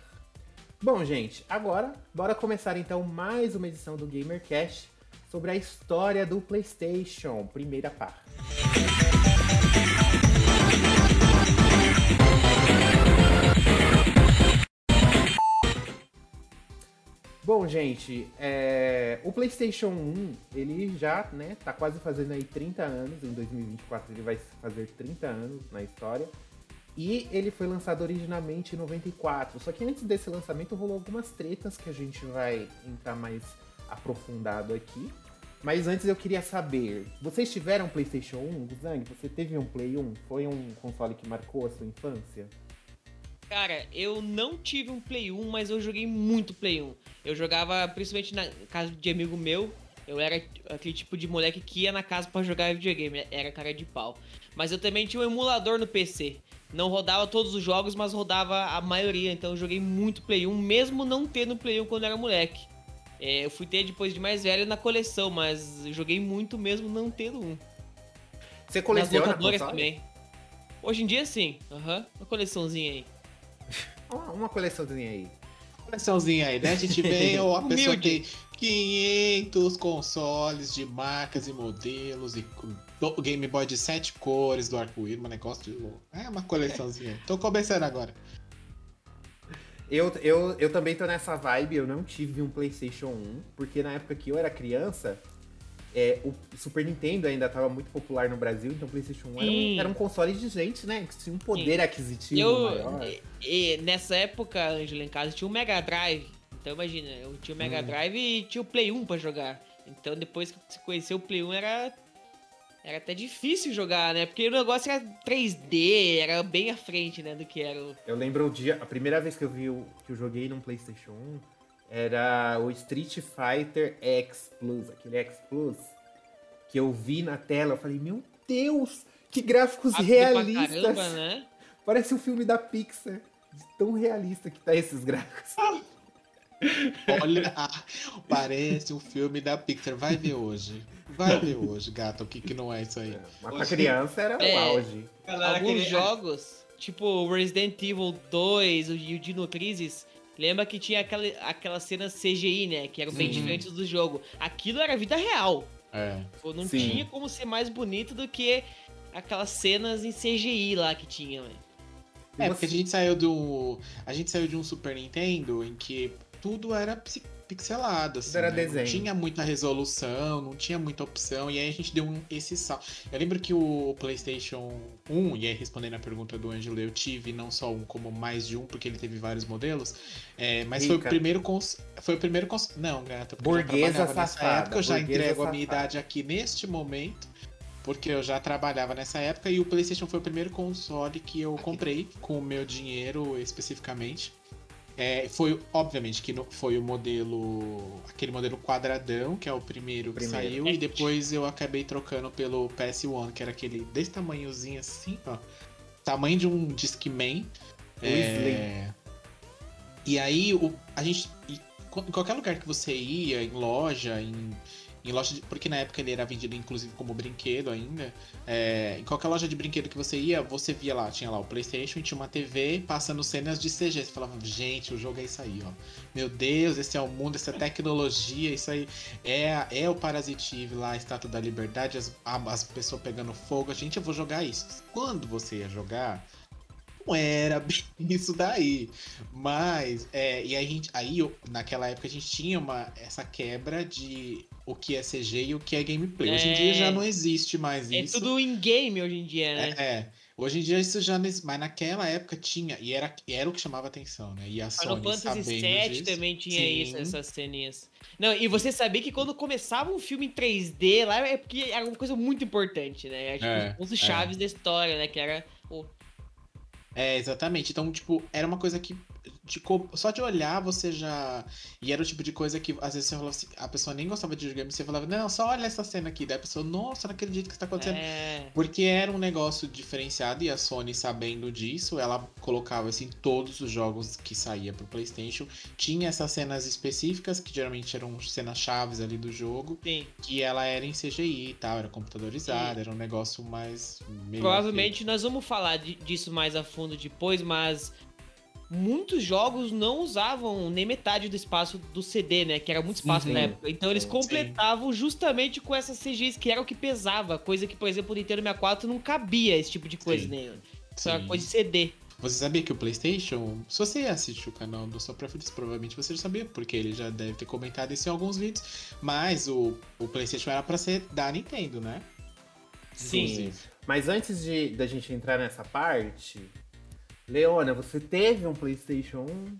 Bom, gente, agora bora começar então mais uma edição do GamerCast sobre a história do PlayStation, primeira parte. Bom, gente, é, o PlayStation 1, ele já, né, tá quase fazendo aí 30 anos, em 2024 ele vai fazer 30 anos na história. E ele foi lançado originalmente em 94. Só que antes desse lançamento rolou algumas tretas que a gente vai entrar mais aprofundado aqui. Mas antes eu queria saber, vocês tiveram PlayStation 1? Guzang, você teve um Play 1? Foi um console que marcou a sua infância? Cara, eu não tive um Play 1, mas eu joguei muito Play 1. Eu jogava principalmente na casa de amigo meu. Eu era aquele tipo de moleque que ia na casa pra jogar videogame, era cara de pau. Mas eu também tinha um emulador no PC. Não rodava todos os jogos, mas rodava a maioria. Então eu joguei muito Play 1, mesmo não tendo Play 1 quando eu era moleque. É, eu fui ter depois de mais velho na coleção, mas joguei muito mesmo não tendo um. Você Nas coleciona locadoras console? também. Hoje em dia sim, aham. Uma coleçãozinha aí. Uma, uma coleçãozinha aí. Coleçãozinha aí, né? A gente vê, ou a pessoa Humilde. Tem 500 consoles de marcas e modelos e Game Boy de sete cores do arco-íris, um negócio de louco. É uma coleçãozinha. <laughs> Tô começando agora. Eu, eu, eu também tô nessa vibe, eu não tive um PlayStation 1, porque na época que eu era criança, é, o Super Nintendo ainda tava muito popular no Brasil, então o PlayStation 1 era um, Sim. era um console de gente, né? Que tinha um poder aquisitivo Eu, maior. e, e nessa época, Angela, em casa tinha um Mega Drive. Então imagina, eu tinha o Mega Hum. Drive e tinha o Play 1 pra jogar. Então depois que você conheceu o Play 1 era. Era até difícil jogar, né? Porque o negócio era 3D, era bem à frente, né? Do que era o. Eu lembro o dia, a primeira vez que eu vi o, que eu joguei num PlayStation 1 era o Street Fighter X Plus, aquele X Plus que eu vi na tela, eu falei, meu Deus, Que gráficos Rápido pra realistas. caramba, né? Parece um filme da Pixar. De tão realista que tá esses gráficos. <laughs> Olha, <laughs> ah, parece um filme da Pixar. Vai ver hoje. Vai ver hoje, gata. O que, que não é isso aí? Mas pra criança era É. o auge. Galera, Alguns queria- jogos, tipo Resident Evil 2 e o Dino Crisis, lembra que tinha aquela, aquelas cenas CGI, né? Que eram bem diferentes do jogo. Aquilo era vida real. É. Não Sim. tinha como ser mais bonito do que aquelas cenas em CGI lá que tinha, velho. É, você- porque a gente saiu do. A gente saiu de um Super Nintendo em que tudo era pixelado, assim. Era né? desenho. Não tinha muita resolução, não tinha muita opção, e aí a gente deu um, esse salto. Eu lembro que o PlayStation 1, e aí respondendo a pergunta do Ângelo, eu tive não só um, como mais de um, porque ele teve vários modelos. é, mas foi o Rica. primeiro cons... Foi o primeiro cons... Não, gata, porque eu Burguesa nessa safada, época, eu já entrego a safada. minha idade aqui neste momento. Porque eu já trabalhava nessa época e o PlayStation foi o primeiro console que eu comprei com o meu dinheiro especificamente. É, foi, obviamente, que no- foi o modelo. aquele modelo quadradão, que é o primeiro que Primeiro. saiu, e depois eu acabei trocando pelo PS1, que era aquele desse tamanhozinho assim, ó. Tamanho de um Discman. O É, E aí, o, a gente. Em qualquer lugar que você ia, em loja, em, em loja de, Porque na época ele era vendido, inclusive, como brinquedo ainda. é, em qualquer loja de brinquedo que você ia, você via lá, tinha lá o Playstation e tinha uma TV passando cenas de CG. Você falava, gente, o jogo é isso aí, ó. Meu Deus, esse é o mundo, essa tecnologia, isso aí é, é o Parasite Eve lá, a Estátua da Liberdade, as, as pessoas pegando fogo. Gente, eu vou jogar isso. Quando você ia jogar, não era bem <laughs> isso daí. Mas, é, e aí, a gente, aí naquela época a gente tinha uma, essa quebra de o que é CG e o que é gameplay. Hoje em É. dia já não existe mais É isso. tudo in-game hoje em dia, né? É, é. Hoje em dia isso já não existe, mas naquela época tinha, e era, e era o que chamava atenção, né? E a Final Sony Fantasy sabendo VII também tinha sim. isso, essas ceninhas. Não, e você sabia que quando começava um filme em 3D lá é porque era uma coisa muito importante, né? Era, tipo, É, os pontos chaves da história, né? Que era É, exatamente. Então, tipo, era uma coisa que. De só de olhar você já. E era o tipo de coisa que às vezes você falava assim, a pessoa nem gostava de videogame, você falava, não, só olha essa cena aqui. Daí a pessoa, nossa, não acredito que isso tá acontecendo. É, Porque era um negócio diferenciado e a Sony sabendo disso, ela colocava assim todos os jogos que saía pro PlayStation. Tinha essas cenas específicas, que geralmente eram cenas chaves ali do jogo, sim. que ela era em CGI e tal, era computadorizada, era um negócio mais. Provavelmente nós vamos falar disso mais a fundo depois, mas muitos jogos não usavam nem metade do espaço do CD, né? Que era muito espaço Sim. na época. Então eles Sim. completavam justamente com essas CGs que era o que pesava. Coisa que, por exemplo, o Nintendo 64 não cabia esse tipo de coisa Sim. nele. era Sim. coisa de CD. Você sabia que o PlayStation, se você assiste o canal do Só Preferência, provavelmente você já sabia, porque ele já deve ter comentado isso em alguns vídeos. Mas o, o PlayStation era pra ser da Nintendo, né? Sim. Inclusive. Mas antes de da gente entrar nessa parte, Leona, você teve um PlayStation 1?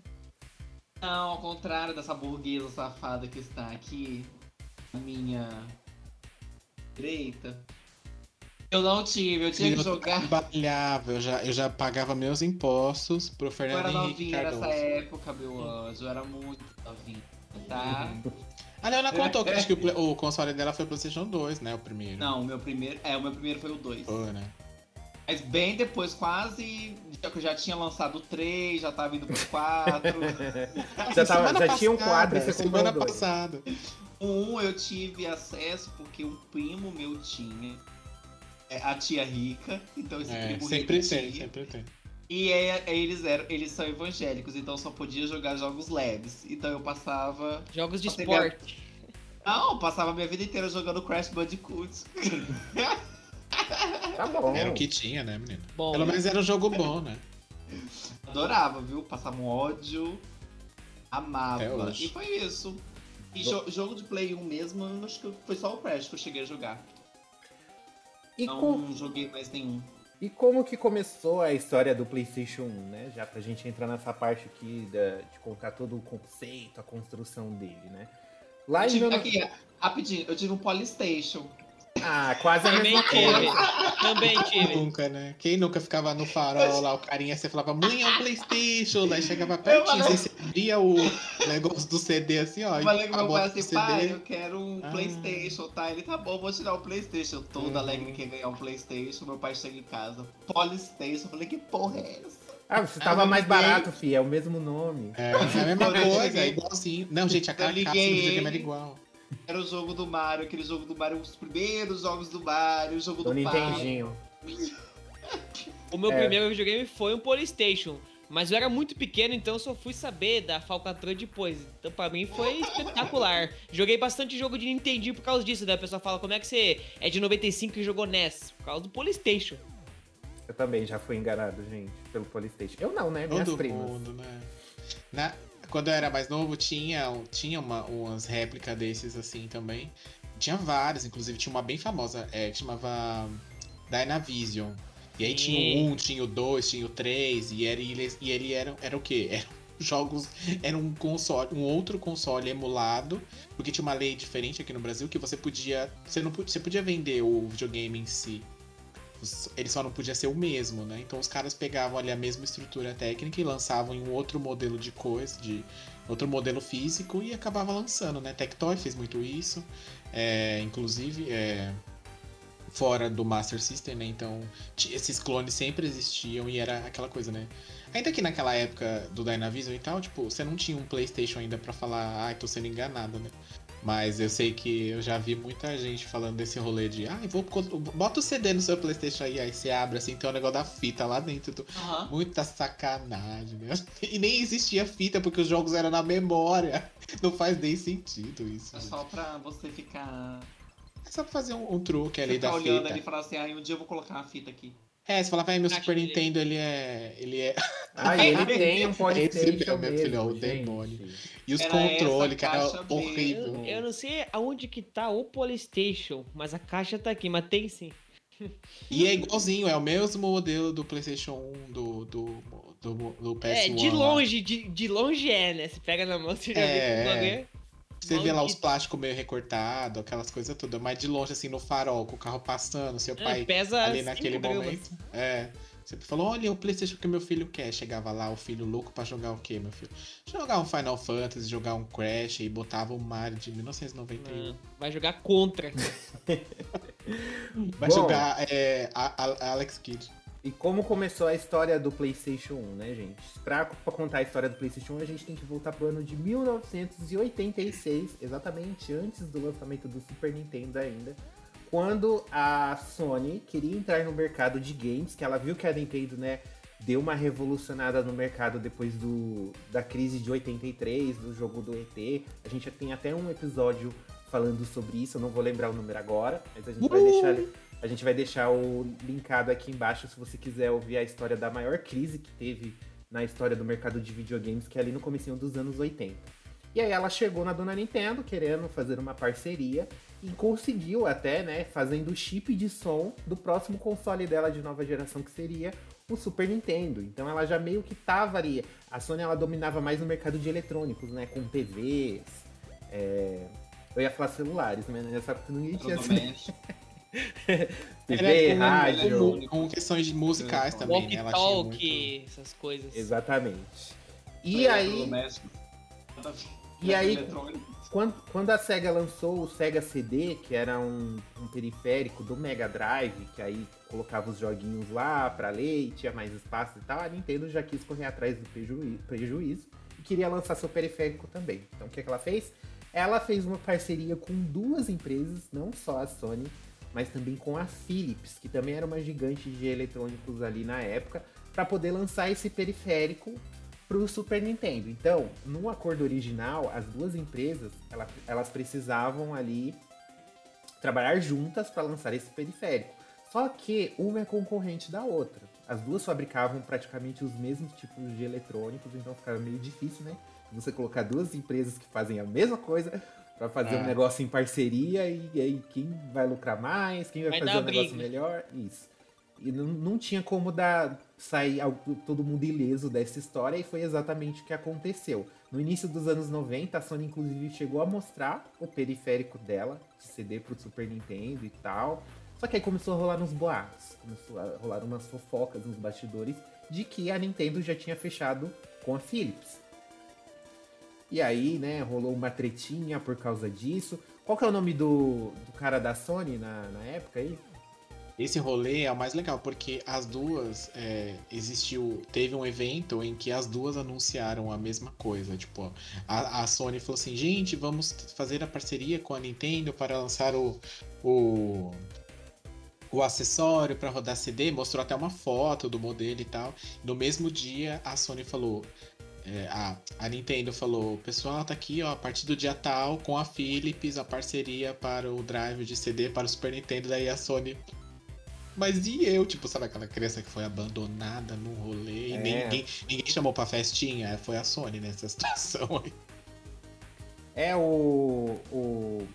Não, ao contrário dessa burguesa safada que está aqui, à minha direita. Eu não tive, eu tinha que Eu jogar. trabalhava, eu já, eu já pagava meus impostos pro Eu Fernando era Henrique novinha Cardoso. nessa época, meu anjo. Eu era muito novinha, tá? A Leona contou que acho que o, o console dela foi o PlayStation 2, né? O primeiro. Não, o meu primeiro. É, o meu primeiro foi o 2. Foi, né? Mas bem depois, quase. Já que eu já tinha lançado 3, já tava indo pro 4. <laughs> Já, tava, já tinha um passada, 4 e você comprou Semana um passada. 1 eu tive acesso porque um primo meu tinha. é, A tia rica, então esse É, primo sempre rico tem, tinha. sempre tem. E é- é, eles, eram, eles são evangélicos, então só podia jogar jogos leves. Então eu passava. Jogos de esporte. Não, eu passava a minha vida inteira jogando Crash Bandicoot. <laughs> Tá bom. Era o que tinha, né, menino? Bom, Pelo menos era um jogo bom, né? Adorava, viu? Passava um ódio. Amava. Até hoje. E foi isso. E jo- jogo de Play 1 mesmo, acho que foi só o Crash que eu cheguei a jogar. E, Não com- joguei mais nenhum. e como que começou a história do PlayStation 1, né? Já pra gente entrar nessa parte aqui da- de contar todo o conceito, a construção dele, né? Lá Eu em tive, mil- aqui, rapidinho, eu tive um Polystation. Ah, quase a Também mesma tive. coisa. Também tive. Nunca, né? Quem nunca ficava no farol lá, o carinha, você falava, mãe, é um Playstation. Daí chegava pertinho, falava- você abria o negócio do CD assim, ó. Eu falei com meu pai assim, pai, eu quero um Ah. Playstation, tá? Ele, tá bom, vou tirar o Playstation. Todo Uhum. alegre que ganhar um Playstation, meu pai chega em casa, Polystation. Eu falei, que porra é essa? Ah, você tava mais barato, fi, é o mesmo nome. É, é a mesma coisa, é igualzinho. Não, gente, a carcaça do videogame era igual. Era o jogo do Mario, aquele jogo do Mario, os primeiros jogos do Mario, o jogo Do do. Nintendinho. <laughs> O meu É. primeiro videogame foi um Polystation. Mas eu era muito pequeno, então eu só fui saber da falcatrua depois. Então pra mim foi <laughs> espetacular. Joguei bastante jogo de Nintendinho por causa disso. Daí a pessoa fala, como é que você é de 95 e jogou NES? Por causa do Polystation. Eu também já fui enganado, gente, pelo Polystation. Eu não, né? Minhas Todo primas. mundo, né? Na- quando eu era mais novo, tinha, tinha uma, umas réplicas desses assim também. Tinha várias, inclusive tinha uma bem famosa, é, que chamava Dynavision. E aí tinha o Sim. 1, tinha o 2, tinha o 3, e, era, e ele, e ele era, era o quê? <laughs> Eram jogos. Era um console, um outro console emulado, porque tinha uma lei diferente aqui no Brasil que você podia. Você não você podia vender o videogame em si. Ele só não podia ser o mesmo, né? Então os caras pegavam ali a mesma estrutura técnica e lançavam em um outro modelo de coisa, de outro modelo físico e acabava lançando, né? Tectoy fez muito isso, é, inclusive é, fora do Master System, né? Então esses clones sempre existiam e era aquela coisa, né? Ainda que naquela época do Dynavision e tal, tipo, você não tinha um PlayStation ainda pra falar, ai, tô sendo enganado, né? Mas eu sei que eu já vi muita gente falando desse rolê de, ai, vou bota o CD no seu PlayStation aí, aí você abre assim, tem um negócio da fita lá dentro. tu- Aham. Muita sacanagem, né? <laughs> E nem existia fita porque os jogos eram na memória. <laughs> Não faz nem sentido isso. É gente. só pra você ficar, É só pra fazer um, um truque ali ficar da olhando fita. ali e falar assim, ah, um dia eu vou colocar uma fita aqui. É, você fala, vai, meu Caixa Super Nintendo, ele é. Ele é. <laughs> Ah, ele tem um Esse Polystation é, meu mesmo, filho, é o demônio. E os controles, cara, horrível. Eu, eu não sei aonde que tá o Polystation, mas a caixa tá aqui, mas tem sim. E é igualzinho, é o mesmo modelo do PlayStation 1, do, do, do, do PS1. É, de lá. longe, de, de longe é, né? Você pega na mão, você já É, vê que o é. É Você vê lá os plásticos meio recortados, aquelas coisas todas, mas de longe, assim, no farol, com o carro passando, seu É, pai pesa ali naquele gramas. momento. É. Você falou, olha o Playstation que meu filho quer. Chegava lá, o filho louco pra jogar o quê, meu filho? Jogar um Final Fantasy, jogar um Crash e botava o Mario de 1991. Não, vai jogar contra. <laughs> Vai Bom. jogar é, a, a- Alex Kidd. E como começou a história do PlayStation 1, né, gente? Pra, pra contar a história do PlayStation 1, a gente tem que voltar pro ano de 1986, exatamente antes do lançamento do Super Nintendo ainda, quando a Sony queria entrar no mercado de games, que ela viu que a Nintendo, né, deu uma revolucionada no mercado depois do, da crise de 83, do jogo do ET. A gente já tem até um episódio falando sobre isso, eu não vou lembrar o número agora, mas a gente vai Uh! deixar a gente vai deixar o linkado aqui embaixo se você quiser ouvir a história da maior crise que teve na história do mercado de videogames, que é ali no comecinho dos anos 80. E aí ela chegou na dona Nintendo querendo fazer uma parceria e conseguiu até, né, fazendo o chip de som do próximo console dela de nova geração, que seria o Super Nintendo. Então ela já meio que tava ali. A Sony ela dominava mais no mercado de eletrônicos, né, com TVs, é, eu ia falar celulares, mas nessa época ninguém tinha Provavelmente. TV, com, rádio. com, com questões de musicais também, né? Ela tinha muito... Essas coisas. Exatamente. E aí, Eletrodoméstico. E aí- quando, quando a SEGA lançou o SEGA CD, que era um, um periférico do Mega Drive, que aí colocava os joguinhos lá pra ler e tinha mais espaço e tal, a Nintendo já quis correr atrás do prejuízo, prejuízo e queria lançar seu periférico também. Então o que, que ela fez? Ela fez uma parceria com duas empresas, não só a Sony, mas também com a Philips, que também era uma gigante de eletrônicos ali na época, para poder lançar esse periférico para o Super Nintendo. Então, no acordo original, as duas empresas ela- elas precisavam ali trabalhar juntas para lançar esse periférico. Só que uma é concorrente da outra. As duas fabricavam praticamente os mesmos tipos de eletrônicos, então ficava meio difícil, né? Você colocar duas empresas que fazem a mesma coisa para fazer É. um negócio em parceria e, aí quem vai lucrar mais, quem vai, Vai fazer um negócio briga. melhor, isso. E não, não tinha como dar sair todo mundo ileso dessa história e foi exatamente o que aconteceu. No início dos anos 90, a Sony inclusive chegou a mostrar o periférico dela de CD pro Super Nintendo e tal. Só que aí começou a rolar uns boatos, começou a rolar umas fofocas nos bastidores de que a Nintendo já tinha fechado com a Philips. E aí, né, rolou uma tretinha por causa disso. Qual que é o nome do, do cara da Sony na, na época aí? Esse rolê é o mais legal, porque as duas é, existiu. Teve um evento em que as duas anunciaram a mesma coisa. Tipo, a, a Sony falou assim, gente, vamos fazer a parceria com a Nintendo para lançar o, o, o acessório para rodar CD, mostrou até uma foto do modelo e tal. No mesmo dia, a Sony falou. É, a, a Nintendo falou, pessoal, tá aqui, ó, a partir do dia tal, com a Philips, a parceria para o drive de CD para o Super Nintendo, daí a Sony mas e eu, tipo, sabe aquela criança que foi abandonada no rolê É. e ninguém, ninguém chamou pra festinha? Foi a Sony nessa <laughs> situação aí. É o, o,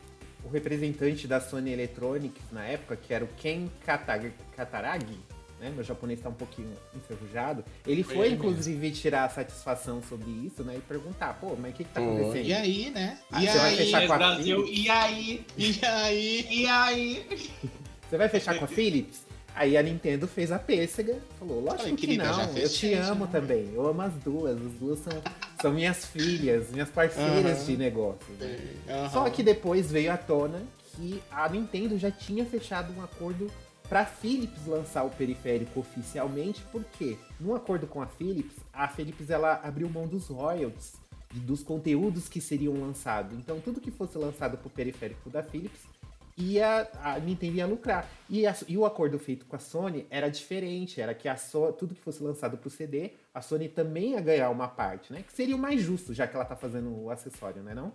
o representante da Sony Electronics na época, que era o Ken Katag- Kataragi, né? Meu japonês tá um pouquinho enferrujado. Ele Foi foi, inclusive, tirar satisfação sobre isso, né? E perguntar, pô, mas o que que tá acontecendo? e aí, né? Ah, e você vai aí? fechar com a Brasil, Philips? e aí? E aí? E aí? <laughs> Você vai fechar com a Philips? Aí a Nintendo fez a pêssega, falou, lógico Falei, que não, eu te gente, amo né? também, eu amo as duas, as duas são, são minhas filhas, minhas parceiras Aham. de negócio. né? Aham. Só que depois veio à tona que a Nintendo já tinha fechado um acordo para Philips lançar o periférico oficialmente, porque no acordo com a Philips, a Philips ela abriu mão dos royalties dos conteúdos que seriam lançados. Então tudo que fosse lançado para o periférico da Philips ia a Nintendo ia lucrar. E, a- e o acordo feito com a Sony era diferente, era que a So- tudo que fosse lançado para o CD, a Sony também ia ganhar uma parte, né? Que seria o mais justo, já que ela tá fazendo o acessório, né não?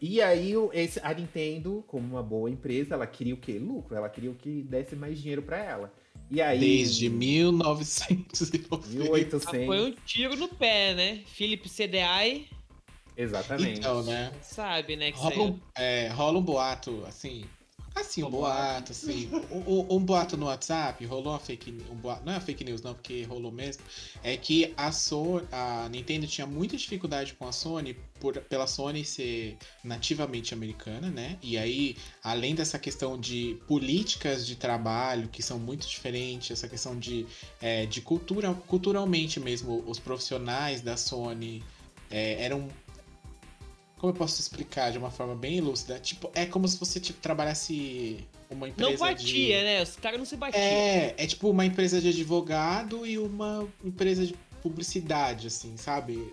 E aí a Nintendo, como uma boa empresa, ela queria o quê? Lucro. Ela queria o que desse mais dinheiro para ela. E aí Desde 1990. 1800, Foi um tiro no pé, né? Philips CDI, exatamente. Então, né? sabe, né? Que Rola um, é, rola um boato, assim. Assim, um boato, assim. Um, um- boato no WhatsApp, rolou uma fake news. Um boato, não é fake news, não, porque rolou mesmo. É que a, so, a Nintendo tinha muita dificuldade com a Sony, por, pela Sony ser nativamente americana, né? E aí, além dessa questão de políticas de trabalho, que são muito diferentes, essa questão de, é, de cultura, culturalmente mesmo, os profissionais da Sony é, eram como eu posso explicar de uma forma bem lúcida? Tipo, é como se você tipo, trabalhasse uma empresa Não batia, de... né? Os caras não se batiam. É, é tipo uma empresa de advogado e uma empresa de publicidade, assim, sabe?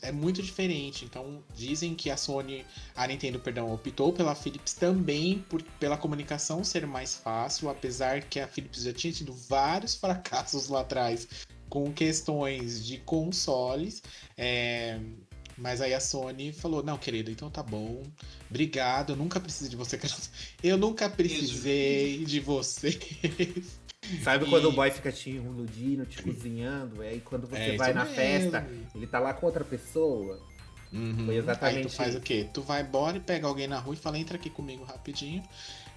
É muito diferente. Então, dizem que a Sony, a Nintendo, perdão, optou pela Philips também por, pela comunicação ser mais fácil, apesar que a Philips já tinha tido vários <laughs> fracassos lá atrás com questões de consoles. É, mas aí a Sony falou: Não, querida, então tá bom. Obrigado, eu nunca precisei de você. <laughs> Eu nunca precisei de você. Sabe E- quando o boy fica te iludindo, te cozinhando? E aí quando você É vai na mesmo. festa, ele tá lá com outra pessoa. Uhum. Foi exatamente Aí tu faz isso. o quê? Tu vai embora e pega alguém na rua e fala, entra aqui comigo rapidinho.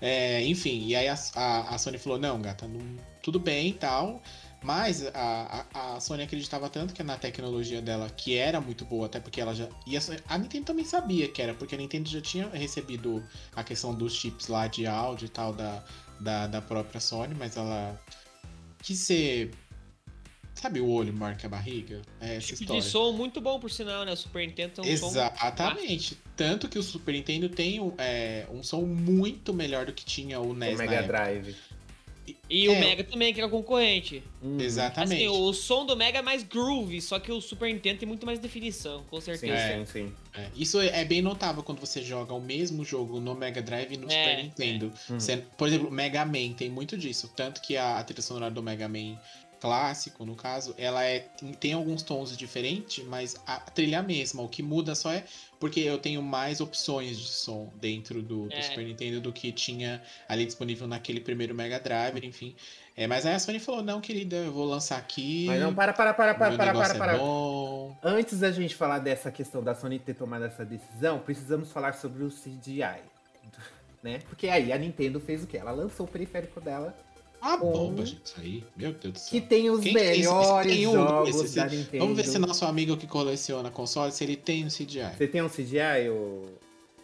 É, enfim, e aí a, a, a Sony falou, não, gata, não, tudo bem e tal. Mas a, a, a Sony acreditava tanto que na tecnologia dela, que era muito boa, até porque ela já. E a, a Nintendo também sabia que era, porque a Nintendo já tinha recebido a questão dos chips lá de áudio e tal da, da, da própria Sony, mas ela quis ser. Sabe o olho maior que a barriga? É essa Tipo história. de som muito bom, por sinal, né? O Super Nintendo tem um som. Exatamente. Tanto que o Super Nintendo tem um, é, um som muito melhor do que tinha o O NES na Mega época. E o É. Mega também, que era concorrente. Uhum. Exatamente. Assim, o som do Mega é mais groove, só que o Super Nintendo tem muito mais definição, com Sim, certeza. É. sim, sim. É, Isso é bem notável quando você joga o mesmo jogo no Mega Drive e no É, Super Nintendo. Uhum. Você- por exemplo, Mega Man tem muito disso. Tanto que a, a trilha sonora do Mega Man clássico, no caso, ela é, tem, alguns tons diferentes, mas a trilha é a mesma. O que muda só é porque eu tenho mais opções de som dentro do, do É. Super Nintendo do que tinha ali disponível naquele primeiro Mega Drive, enfim. É, mas aí a Sony falou, não, querida, eu vou lançar aqui. Mas não, para, para, para, para, para, para, é para. bom. Antes da gente falar dessa questão da Sony ter tomado essa decisão, precisamos falar sobre o CGI. <laughs> Né? Porque aí a Nintendo fez o quê? Ela lançou o periférico dela, Ah, Um- bomba, gente, isso aí. Meu Deus do céu. que tem os Quem que tem esse- melhores tem um jogos da Nintendo. Vamos ver se nosso amigo que coleciona console, se ele tem um CGI. Você tem um CGI, ô...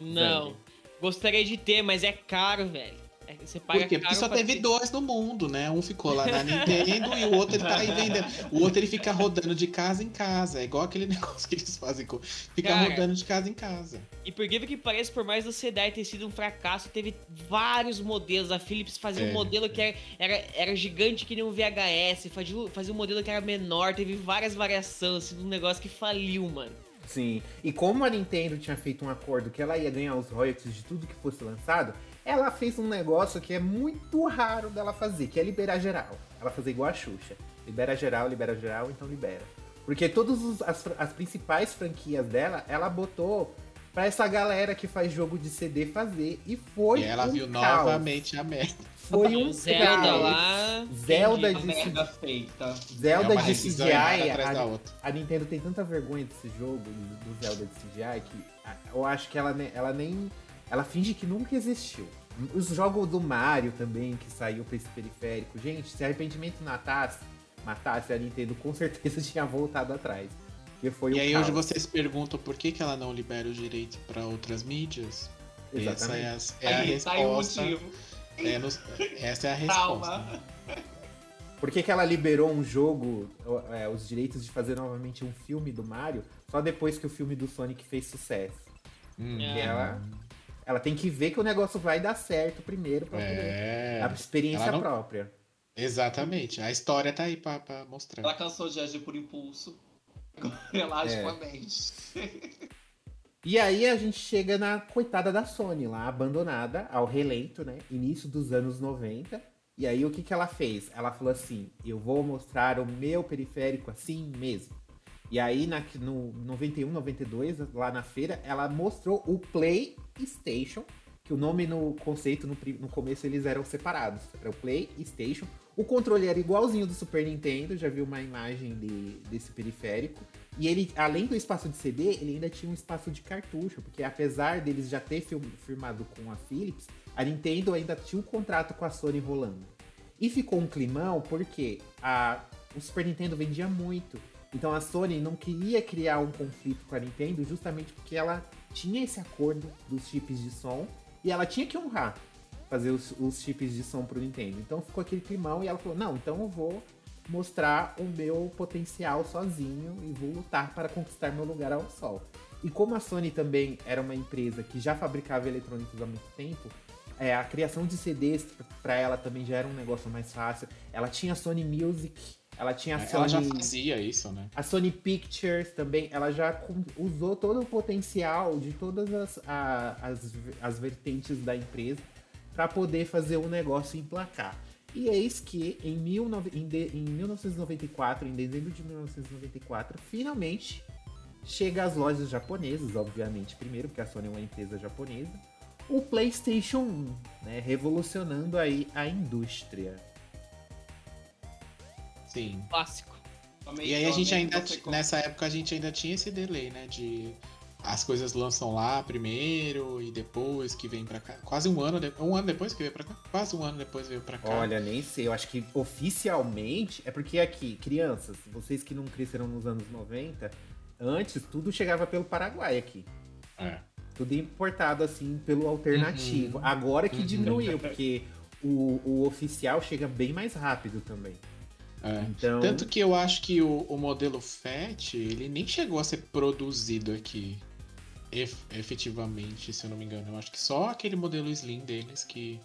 Não. Zang? Gostaria de ter, mas é caro, velho. É que você paga Por quê? Porque só teve ter- dois no mundo, né? Um ficou lá na Nintendo e o outro ele tá aí vendendo. O outro ele fica rodando de casa em casa. É igual aquele <laughs> negócio que eles fazem. com- Fica Cara. rodando de casa em casa. E por incrível que pareça, por mais do CDI ter sido um fracasso, teve vários modelos. A Philips fazia um É. modelo que era, era, era gigante que nem um VHS, fazia, fazia um modelo que era menor, teve várias variações, assim, um negócio que faliu, mano. Sim. E como a Nintendo tinha feito um acordo que ela ia ganhar os royalties de tudo que fosse lançado, ela fez um negócio que é muito raro dela fazer, que é liberar geral. Ela fazer igual a Xuxa. Libera geral, libera geral, então libera. Porque todas as, as principais franquias dela, ela botou pra essa galera que faz jogo de CD fazer. E foi e ela um viu caos. novamente a merda. Foi um Zelda caos. lá. Zelda de merda feita. Zelda é de CGI, a, outra. a Nintendo tem tanta vergonha desse jogo, do Zelda de CGI, que eu acho que ela, ela nem. Ela finge que nunca existiu. Os jogos do Mario também, que saiu pra esse periférico. Gente, se arrependimento matasse, matasse a Nintendo, com certeza <laughs> tinha voltado atrás. Porque foi E um aí caos. hoje vocês perguntam por que, que ela não libera o direito pra outras mídias? Essa é a, é a Aí, tá o resposta. motivo. é nos- essa é a resposta. Calma. Por que, que ela liberou um jogo, é, os direitos de fazer novamente um filme do Mario, só depois que o filme do Sonic fez sucesso? Hum. É. Ela, ela tem que ver que o negócio vai dar certo primeiro pra poder. É, A experiência não- própria. exatamente. A história tá aí pra, pra mostrar. Ela cansou de agir por impulso. <laughs> Ela age É. com a mente. E aí a gente chega na coitada da Sony lá, abandonada ao relento, né? Início dos anos 90. E aí o que, que ela fez? Ela falou assim: eu vou mostrar o meu periférico assim mesmo. E aí na, no 91, 92, lá na feira, ela mostrou o PlayStation, que o nome no conceito, no, no começo eles eram separados. Era o PlayStation. O controle era igualzinho do Super Nintendo, já viu uma imagem de- desse periférico. E ele, além do espaço de CD, ele ainda tinha um espaço de cartucho, porque apesar deles já ter firmado com a Philips, a Nintendo ainda tinha um contrato com a Sony rolando. E ficou um climão porque a, o Super Nintendo vendia muito. Então a Sony não queria criar um conflito com a Nintendo justamente porque ela tinha esse acordo dos chips de som e ela tinha que honrar fazer os, os chips de som pro Nintendo. Então ficou aquele climão e ela falou: não, então eu vou mostrar o meu potencial sozinho e vou lutar para conquistar meu lugar ao sol. E como a Sony também era uma empresa que já fabricava eletrônicos há muito tempo, é, a criação de CDs para ela também já era um negócio mais fácil. Ela tinha a Sony Music, ela tinha a É, Ela já Sony, fazia isso, né? a Sony Pictures também, ela já usou todo o potencial de todas as, a- as, as vertentes da empresa para poder fazer o negócio emplacar. E eis que em, 19 em, de- em 1994, em dezembro de 1994, finalmente chega às lojas japonesas, obviamente, primeiro, porque a Sony é uma empresa japonesa, o PlayStation 1, né, revolucionando aí a indústria. Sim. Clássico. E aí a gente ainda, nessa época a gente ainda tinha esse delay, né? De as coisas lançam lá primeiro e depois que vem pra cá. Quase um ano, de- um ano depois que veio pra cá. Quase um ano depois veio pra cá. Olha, nem sei. Eu acho que oficialmente. É porque aqui, crianças, vocês que não cresceram nos anos 90, antes tudo chegava pelo Paraguai aqui. É. Tudo importado assim pelo alternativo. Uhum. Agora que Uhum. diminuiu, <laughs> porque o, o oficial chega bem mais rápido também. É. Então. Tanto que eu acho que o, o modelo FAT, ele nem chegou a ser produzido aqui ef- efetivamente, se eu não me engano. Eu acho que só aquele modelo Slim deles que,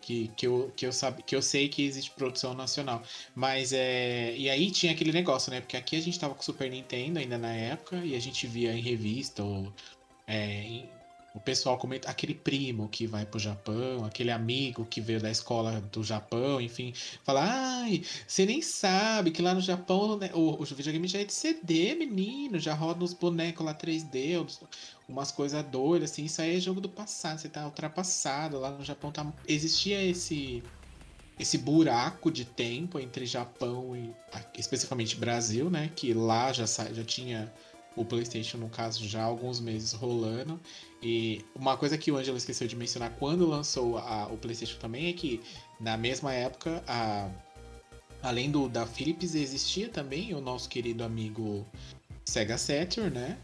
que, que, eu, que, eu sabe, que eu sei que existe produção nacional. Mas é. E aí tinha aquele negócio, né? Porque aqui a gente tava com o Super Nintendo ainda na época e a gente via em revista ou. é, em- o pessoal comenta aquele primo que vai pro Japão, aquele amigo que veio da escola do Japão, enfim, fala, ai, você nem sabe que lá no Japão né, o, o videogame já é de CD, menino, já roda uns bonecos lá 3D, uns- umas coisas doidas, assim, isso aí é jogo do passado, você tá ultrapassado, lá no Japão tá, existia esse esse buraco de tempo entre Japão e especificamente Brasil, né, que lá já, já tinha o PlayStation, no caso, já há alguns meses rolando. E uma coisa que o Angelo esqueceu de mencionar quando lançou a- o PlayStation também é que, na mesma época, a- além do da Philips, existia também o nosso querido amigo Sega Saturn, né?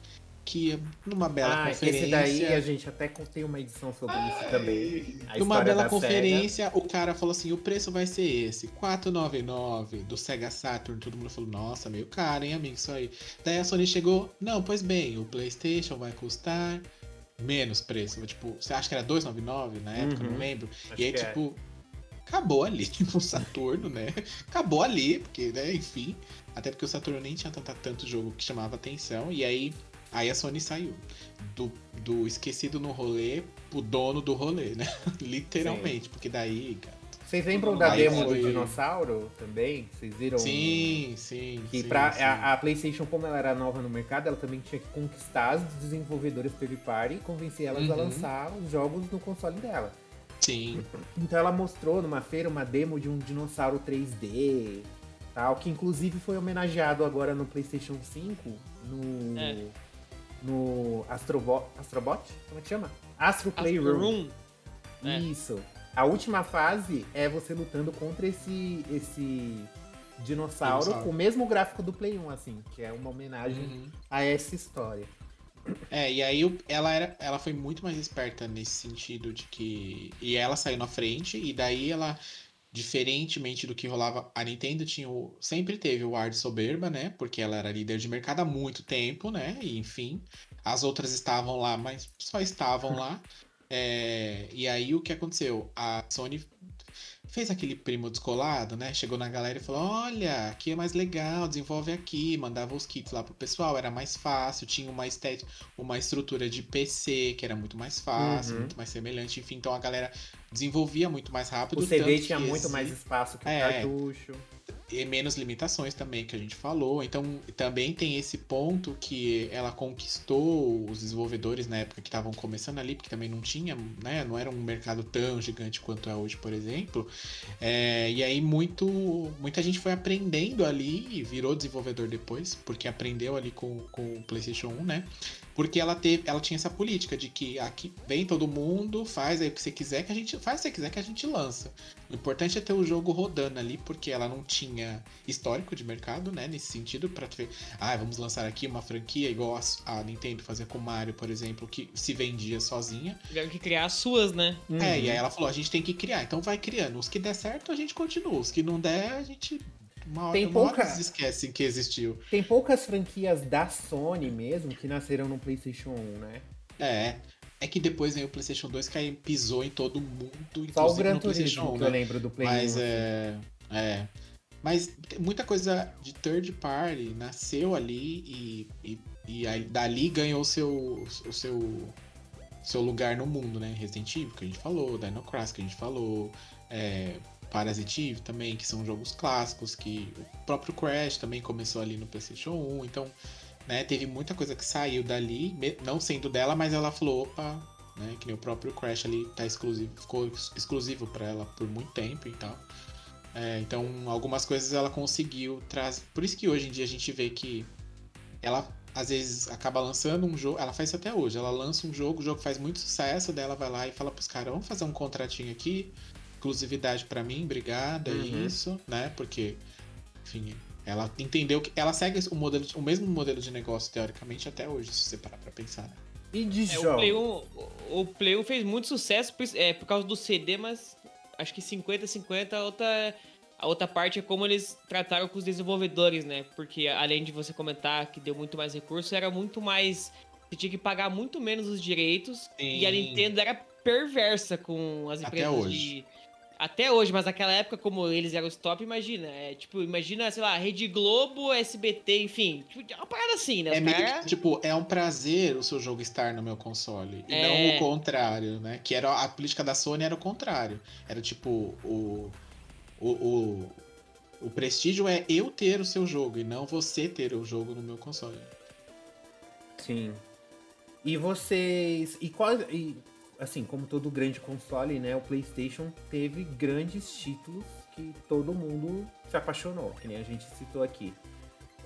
Aqui, numa bela ah, conferência. Esse daí a gente até tem uma edição sobre isso também. A Numa bela da conferência, SEGA. o cara falou assim: o preço vai ser esse, 499 do Sega Saturn. Todo mundo falou: nossa, meio caro, hein, amigo? Isso aí. Daí a Sony chegou: não, pois bem, o PlayStation vai custar menos preço. Tipo, você acha que era 299 na época? Uhum. Não lembro. Acho e aí, que é. tipo, acabou ali <laughs> o Saturno, né? Acabou ali, porque, né, enfim. Até porque o Saturno nem tinha tanto, tanto jogo que chamava atenção. E aí, aí a Sony saiu. Do, do esquecido no rolê pro dono do rolê, né? <laughs> Literalmente. Porque daí, cara. Vocês lembram da demo foi- do dinossauro também? Vocês viram? Sim, sim. Que sim, pra, sim. A, a PlayStation, como ela era nova no mercado, ela também tinha que conquistar as desenvolvedoras third party e convencer elas a Uhum. lançar os jogos no console dela. Sim. Então ela mostrou numa feira uma demo de um dinossauro 3D, tal, que inclusive foi homenageado agora no PlayStation 5, no É. no Astrobo Astrobot, como é que chama? Astro Astro Playroom. Room. É. Isso. A última fase é você lutando contra esse esse dinossauro, Dinossauro. com o mesmo gráfico do Play 1, assim, que é uma homenagem Uhum. a essa história. É, e aí ela, era, ela foi muito mais esperta nesse sentido de que. E ela saiu na frente, e daí ela, diferentemente do que rolava, a Nintendo tinha o, sempre teve o ar de soberba, né? Porque ela era líder de mercado há muito tempo, né? E enfim, as outras estavam lá, mas só estavam lá. É, e aí o que aconteceu? A Sony fez aquele primo descolado, né? Chegou na galera e falou: Olha, aqui é mais legal, desenvolve aqui, mandava os kits lá pro pessoal, era mais fácil, tinha uma estética, uma estrutura de PC que era muito mais fácil, Uhum. muito mais semelhante, enfim, então a galera desenvolvia muito mais rápido. O CD tinha muito esse- mais espaço que o É. cartucho. E menos limitações também que a gente falou. Então também tem esse ponto que ela conquistou os desenvolvedores na época que estavam começando ali, porque também não tinha, né? Não era um mercado tão gigante quanto é hoje, por exemplo. É, e aí muito, muita gente foi aprendendo ali e virou desenvolvedor depois, porque aprendeu ali com, com o PlayStation 1, né? Porque ela teve, ela tinha essa política de que aqui vem todo mundo, faz aí o que você quiser que a gente faz o que você quiser que a gente lança. O importante é ter o jogo rodando ali, porque ela não tinha histórico de mercado, né? Nesse sentido, pra ver, ah, vamos lançar aqui uma franquia igual a, a Nintendo fazia com Mario, por exemplo, que se vendia sozinha. Tiveram que criar as suas, né? É, Uhum. e aí ela falou, a gente tem que criar, então vai criando. Os que der certo, a gente continua. Os que não der, a gente. Uma Tem uma hora pouca- eles esquecem que existiu. Tem poucas franquias da Sony mesmo que nasceram no PlayStation 1, né? É. É que depois veio o PlayStation 2 que aí pisou em todo mundo, Só o inclusive Gran no PlayStation Turismo 1, que né? eu lembro do Play 1. Mas assim. é. É. Mas muita coisa de third party nasceu ali e, e, e dali ganhou o seu, o seu, seu lugar no mundo, né? Resident Evil, que a gente falou, Dino Crisis, que a gente falou, é, Parasite Eve também, que são jogos clássicos, que o próprio Crash também começou ali no PlayStation 1, então, né, teve muita coisa que saiu dali, não sendo dela, mas ela falou, opa, né, que nem o próprio Crash ali tá exclusivo, ficou ex- exclusivo para ela por muito tempo e tal. É, então, algumas coisas ela conseguiu trazer. Por isso que hoje em dia a gente vê que ela às vezes acaba lançando um jogo. Ela faz isso até hoje. Ela lança um jogo, o jogo faz muito sucesso, daí ela vai lá e fala pros caras: vamos fazer um contratinho aqui, exclusividade pra mim, obrigada, é Uhum. isso, né? Porque, enfim, ela entendeu que. Ela segue o, modelo, o mesmo modelo de negócio, teoricamente, até hoje, se você parar pra pensar. né? E de É, o? Play 1, o- Play 1 fez muito sucesso por, é, por causa do CD, mas acho que 50-50 a outra, a outra parte é como eles trataram com os desenvolvedores, né? Porque além de você comentar que deu muito mais recurso, era muito mais. Você tinha que pagar muito menos os direitos. E a Sim. Nintendo era perversa com as Até empresas hoje. de. Até hoje, mas naquela época, como eles eram os top, imagina. É, tipo, imagina, sei lá, Rede Globo, SBT, enfim. Tipo, é uma parada assim, né? É meio cara- que, tipo, é um prazer o seu jogo estar no meu console. E É. não o contrário, né? Que era a política da Sony era o contrário. Era tipo, o. O, o, o prestígio é eu ter o seu jogo e não você ter o jogo no meu console. Sim. E vocês. E qual. E, assim, como todo grande console, né? O PlayStation teve grandes títulos que todo mundo se apaixonou, que nem a gente citou aqui.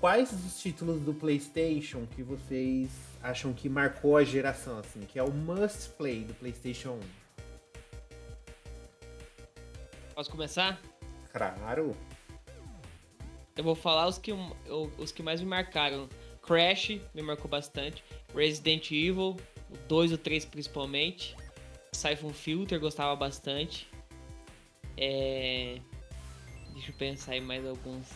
Quais os títulos do PlayStation que vocês acham que marcou a geração, assim? Que é o must play do PlayStation 1? Posso começar? Claro. Eu vou falar os que, os que mais me marcaram. Crash me marcou bastante. Resident Evil, o 2 e o 3 principalmente. Siphon Filter gostava bastante. É... Deixa eu pensar em mais alguns.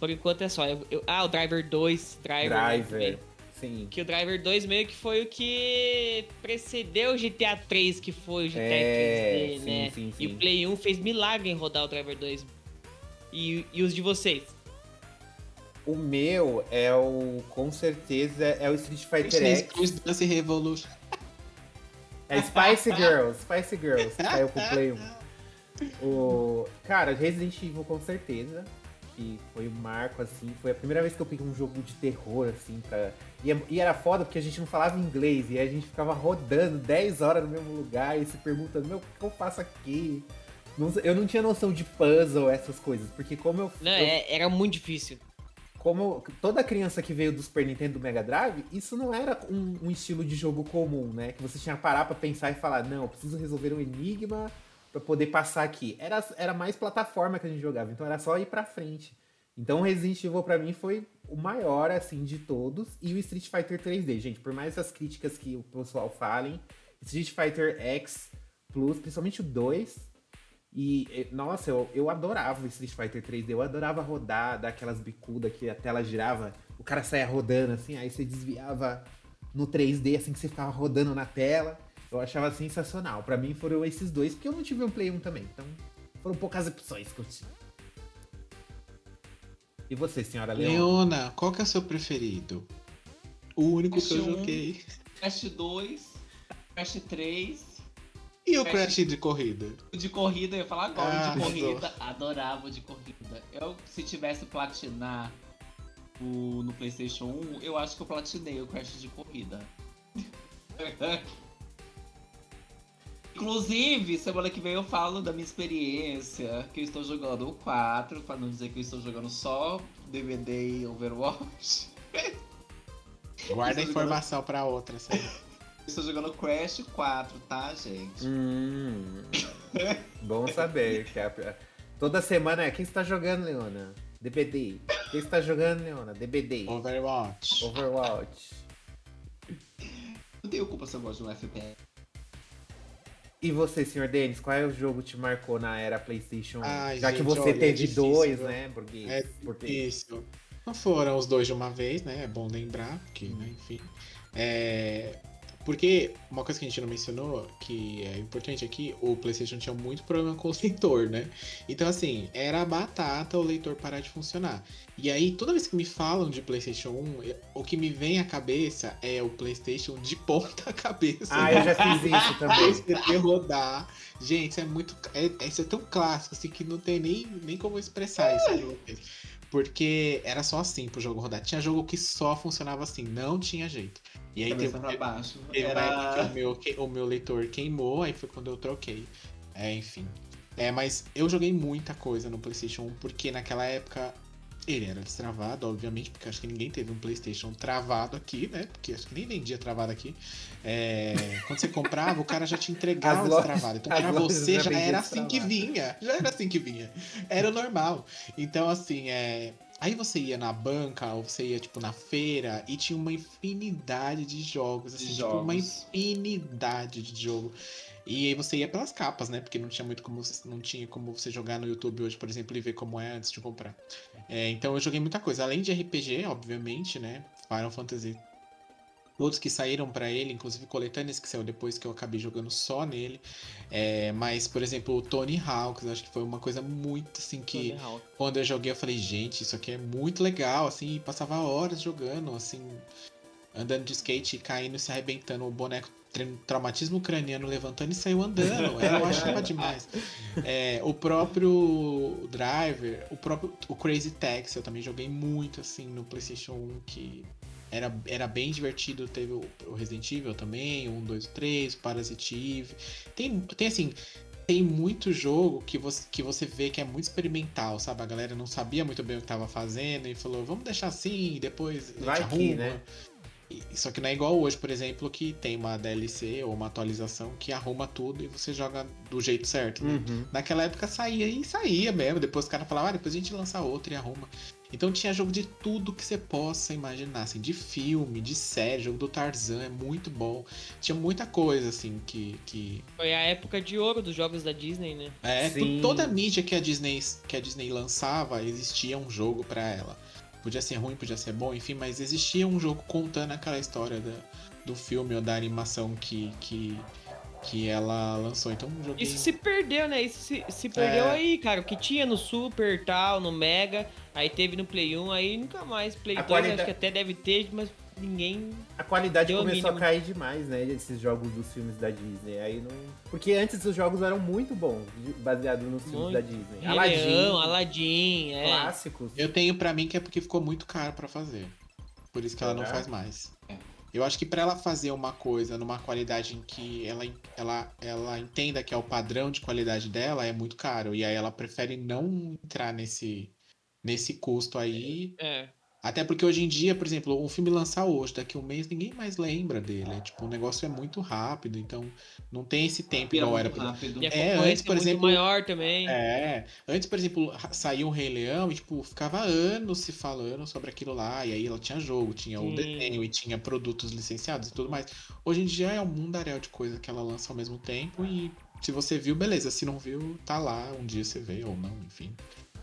Por enquanto é só. Eu, eu... Ah, o Driver 2. Driver. Driver. Sim. Que o Driver 2 meio que foi o que precedeu o GTA 3, que foi o GTA É, 3D, sim, né? sim, E sim. o Play 1 fez milagre em rodar o Driver 2. E, e os de vocês? O meu é o. Com certeza é o Street Fighter X. Plus Dance Revolution. É Spice Girls. Spice Girls. que Saiu pro Play 1. O... Cara, Resident Evil com certeza. Que foi o marco, assim. Foi a primeira vez que eu peguei um jogo de terror, assim, pra. E, é- e era foda porque a gente não falava inglês. E a gente ficava rodando 10 horas no mesmo lugar e se perguntando, meu, o que eu faço aqui? Eu não tinha noção de puzzle, essas coisas. Porque como eu. Não, eu- é- era muito difícil. Como toda criança que veio do Super Nintendo do Mega Drive, isso não era um, um estilo de jogo comum, né? Que você tinha que parar pra pensar e falar, não, eu preciso resolver um enigma pra poder passar aqui. Era, era mais plataforma que a gente jogava, então era só ir pra frente. Então Resident Evil pra mim foi o maior, assim, de todos. E o Street Fighter 3D, gente, por mais as críticas que o pessoal falem, Street Fighter X Plus, principalmente o 2, e, eh, nossa, eu, eu adorava o Street Fighter 3D, eu adorava rodar, dar aquelas bicudas que a tela girava, o cara saia rodando assim, aí você desviava no 3D, assim que você ficava rodando na tela. Eu achava sensacional. Pra mim foram esses dois, porque eu não tive um Play 1 também, então foram poucas opções que eu tive. E você, senhora Leon? Leona, qual que é o seu preferido? O único que eu Crash um. joguei. Crash 2, Crash 3. E o Crash- Crash de corrida? De corrida, eu ia falar agora, Ah, de corrida. Adorava o de corrida. Eu, se tivesse platinar o, no PlayStation 1, eu acho que eu platinei o Crash de corrida. <laughs> Inclusive, semana que vem eu falo da minha experiência, que eu estou jogando o 4, pra não dizer que eu estou jogando só DVD e Overwatch. <laughs> Guarda a informação pra outra, sério. Estou jogando Crash 4, tá, gente? Hum, bom saber. Que a- toda semana é quem está jogando, Leona? DBD. Quem está jogando, Leona? DBD. Overwatch. Overwatch. Não tenho culpa se eu gosto de um FPS. E você, senhor Denis, qual é o jogo que te marcou na era PlayStation 1? Ai, Já que gente, você olha, é teve difícil, dois, viu? né? Porque, É porque... Isso. Não foram os dois de uma vez, né? É bom lembrar, porque, né, enfim. É, Porque uma coisa que a gente não mencionou, que é importante aqui, o PlayStation tinha muito problema com o leitor, né? Então, assim, era batata o leitor parar de funcionar. E aí, toda vez que me falam de PlayStation 1, eu- o que me vem à cabeça é o PlayStation de ponta <laughs> cabeça. Ah, eu já fiz isso <laughs> também. SBT rodar. Gente, isso é muito. É, é- isso é tão clássico assim que não tem nem, nem como expressar isso. né? Porque era só assim pro jogo rodar. Tinha jogo que só funcionava assim, não tinha jeito. E aí teve, pra baixo. teve época que Era... o meu, o meu leitor queimou, aí foi quando eu troquei. É, enfim. É, mas eu joguei muita coisa no PlayStation 1, porque naquela época ele era destravado, obviamente, porque acho que ninguém teve um PlayStation travado aqui, né? Porque acho que nem vendia travado aqui. É, quando você comprava, o cara já te entregava As lojas- destravado. Então, pra você já era assim que vinha. Já era assim que vinha. Era normal. Então, assim, é. Aí você ia na banca, ou você ia, tipo, na feira, e tinha uma infinidade de jogos, assim, De tipo, uma infinidade de jogo. E aí você ia pelas capas, né? Porque não tinha muito como você, não tinha como você jogar no YouTube hoje, por exemplo, e ver como é antes de comprar. É, então eu joguei muita coisa, além de RPG, obviamente, né? Final Fantasy. Outros que saíram pra ele, inclusive coletâneas que saiu depois que eu acabei jogando só nele. É, mas, por exemplo, o Tony Hawk, eu acho que foi uma coisa muito assim que quando eu joguei, eu falei, gente, isso aqui é muito legal, assim, e passava horas jogando, assim, andando de skate e caindo e se arrebentando, o boneco tra- traumatismo craniano levantando e saiu andando. <laughs> Eu achava demais. É, o próprio Driver, o próprio o Crazy Taxi, eu também joguei muito assim no PlayStation 1, que era, era bem divertido. Teve o, o Resident Evil também, o 1, 2, 3, o Parasitive. Tem, tem assim. Tem muito jogo que você, que você vê que é muito experimental, sabe? A galera não sabia muito bem o que tava fazendo e falou, vamos deixar assim, depois a gente Vai que, arruma. né? Só que não é igual hoje, por exemplo, que tem uma DLC ou uma atualização que arruma tudo e você joga do jeito certo, né? Uhum. Naquela época saía e saía mesmo. Depois o cara falava, ah, depois a gente lança outra e arruma. Então tinha jogo de tudo que você possa imaginar, assim, de filme, de série, jogo do Tarzan é muito bom. Tinha muita coisa, assim, que. que... Foi a época de ouro dos jogos da Disney, né? É, Sim. toda a mídia que a Disney, que a Disney lançava, existia um jogo pra ela. Podia ser ruim, podia ser bom, enfim, mas existia um jogo contando aquela história da, do filme ou da animação que, que, que ela lançou. Então, um joguinho... Isso se perdeu, né? Isso se, se perdeu É. aí, cara. O que tinha no Super tal, no Mega, aí teve no Play 1, aí nunca mais. Play A 2 qualidade- acho que até deve ter, mas ninguém. A qualidade começou a mínimo. cair demais, né? Esses jogos dos filmes da Disney. Aí não. Porque antes os jogos eram muito bons, de- baseado nos filmes Muito. da Disney. Rei Leão, Aladdin, é. clássicos. Eu tenho pra mim que é porque ficou muito caro pra fazer. Por isso que ela não faz mais. É. Eu acho que pra ela fazer uma coisa numa qualidade em que ela, ela, ela entenda que é o padrão de qualidade dela, é muito caro. E aí ela prefere não entrar nesse, nesse custo aí. É. Até porque hoje em dia, por exemplo, um filme lançar hoje, daqui a um mês, ninguém mais lembra dele. É, tipo, o negócio é muito rápido, então não tem esse tempo igual era. muito por- rápido. E a É, antes, por é muito exemplo, maior também. É, antes, por exemplo, saiu o Rei Leão e, tipo, ficava anos se falando sobre aquilo lá, e aí ela tinha jogo, tinha o Sim. desenho e tinha produtos licenciados e tudo mais. Hoje em dia é um mundaréu de coisa que ela lança ao mesmo tempo e se você viu, beleza, se não viu, tá lá, um dia você vê ou não, enfim.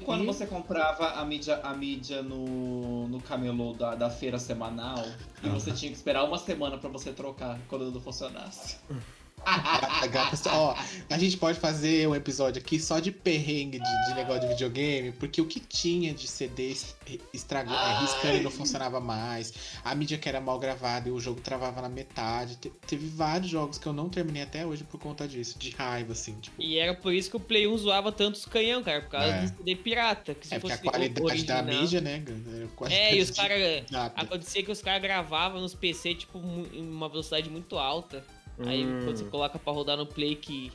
Quando E- você comprava a mídia, a mídia no, no camelô da, da feira semanal, e você tinha que esperar uma semana pra você trocar quando não funcionasse. <laughs> A gata- ó, a gente pode fazer um episódio aqui só de perrengue de, de negócio de videogame, porque o que tinha de CD es- estragou, é, riscando e não funcionava mais, a mídia que era mal gravada e o jogo travava na metade. Te- teve vários jogos que eu não terminei até hoje por conta disso, de raiva, assim, tipo. E era por isso que o Play 1 zoava tanto os canhão, cara, por causa É. do CD pirata. Que se É porque a fosse qualidade da original- mídia, né? É, e os caras. Acontecia que os caras gravavam nos PC, tipo, em uma velocidade muito alta. Aí Hum. quando você coloca pra rodar no Play que.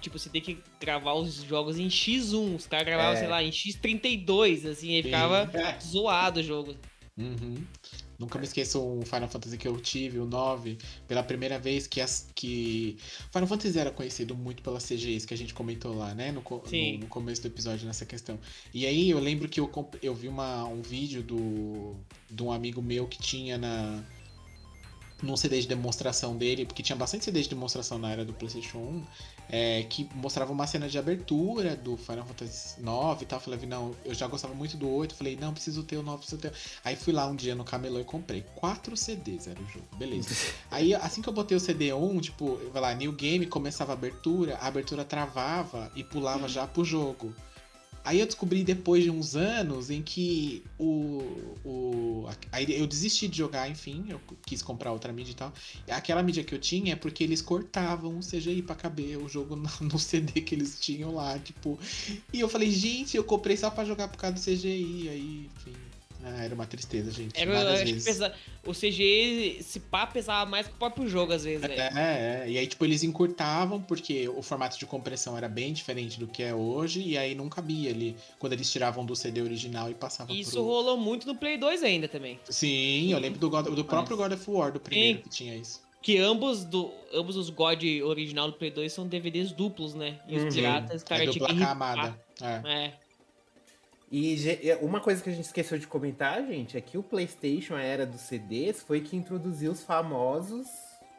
Tipo, você tem que gravar os jogos em X1. Os caras gravavam, É. sei lá, em X32, assim, aí ficava <laughs> zoado o jogo. Uhum. Nunca me esqueço um Final Fantasy que eu tive, o 9, pela primeira vez que as que Final Fantasy era conhecido muito pelas CGIs que a gente comentou lá, né, no, no, no começo do episódio nessa questão. E aí eu lembro que eu, comp- eu vi uma, um vídeo do de um amigo meu que tinha na num CD de demonstração dele, porque tinha bastante CD de demonstração na era do PlayStation 1, é, que mostrava uma cena de abertura do Final Fantasy 9 e tal. Eu falei, não, eu já gostava muito do 8. Falei, não, preciso ter o 9, preciso ter. Aí fui lá um dia no camelô e comprei. Quatro CDs era o jogo, beleza. <laughs> Aí assim que eu botei o CD1, tipo, vai lá, New Game, começava a abertura, a abertura travava e pulava já pro jogo. Aí eu descobri depois de uns anos em que o. o aí eu desisti de jogar, enfim, eu quis comprar outra mídia e tal. Aquela mídia que eu tinha é porque eles cortavam o CGI pra caber o jogo no, <laughs> CD que eles tinham lá, tipo. E eu falei, gente, eu comprei só pra jogar por causa do CGI. Aí, enfim. Ah, era uma tristeza, gente. Era, várias vezes. pesa... O CG, se pá, pesava mais que o próprio jogo, às vezes, velho. É, é, e aí, tipo, eles encurtavam, porque o formato de compressão era bem diferente do que é hoje, e aí não cabia ali, quando eles tiravam do CD original e passavam Isso pro... rolou muito no Play 2 ainda também. Sim, eu lembro do, God- do próprio God of War, do primeiro Sim. que tinha isso. Que ambos, do, ambos os God original do Play 2 são DVDs duplos, né? E os Uhum. piratas, os É caras tinham dupla que camada. É. É. E uma coisa que a gente esqueceu de comentar, gente, é que o PlayStation, a era dos CDs, foi que introduziu os famosos,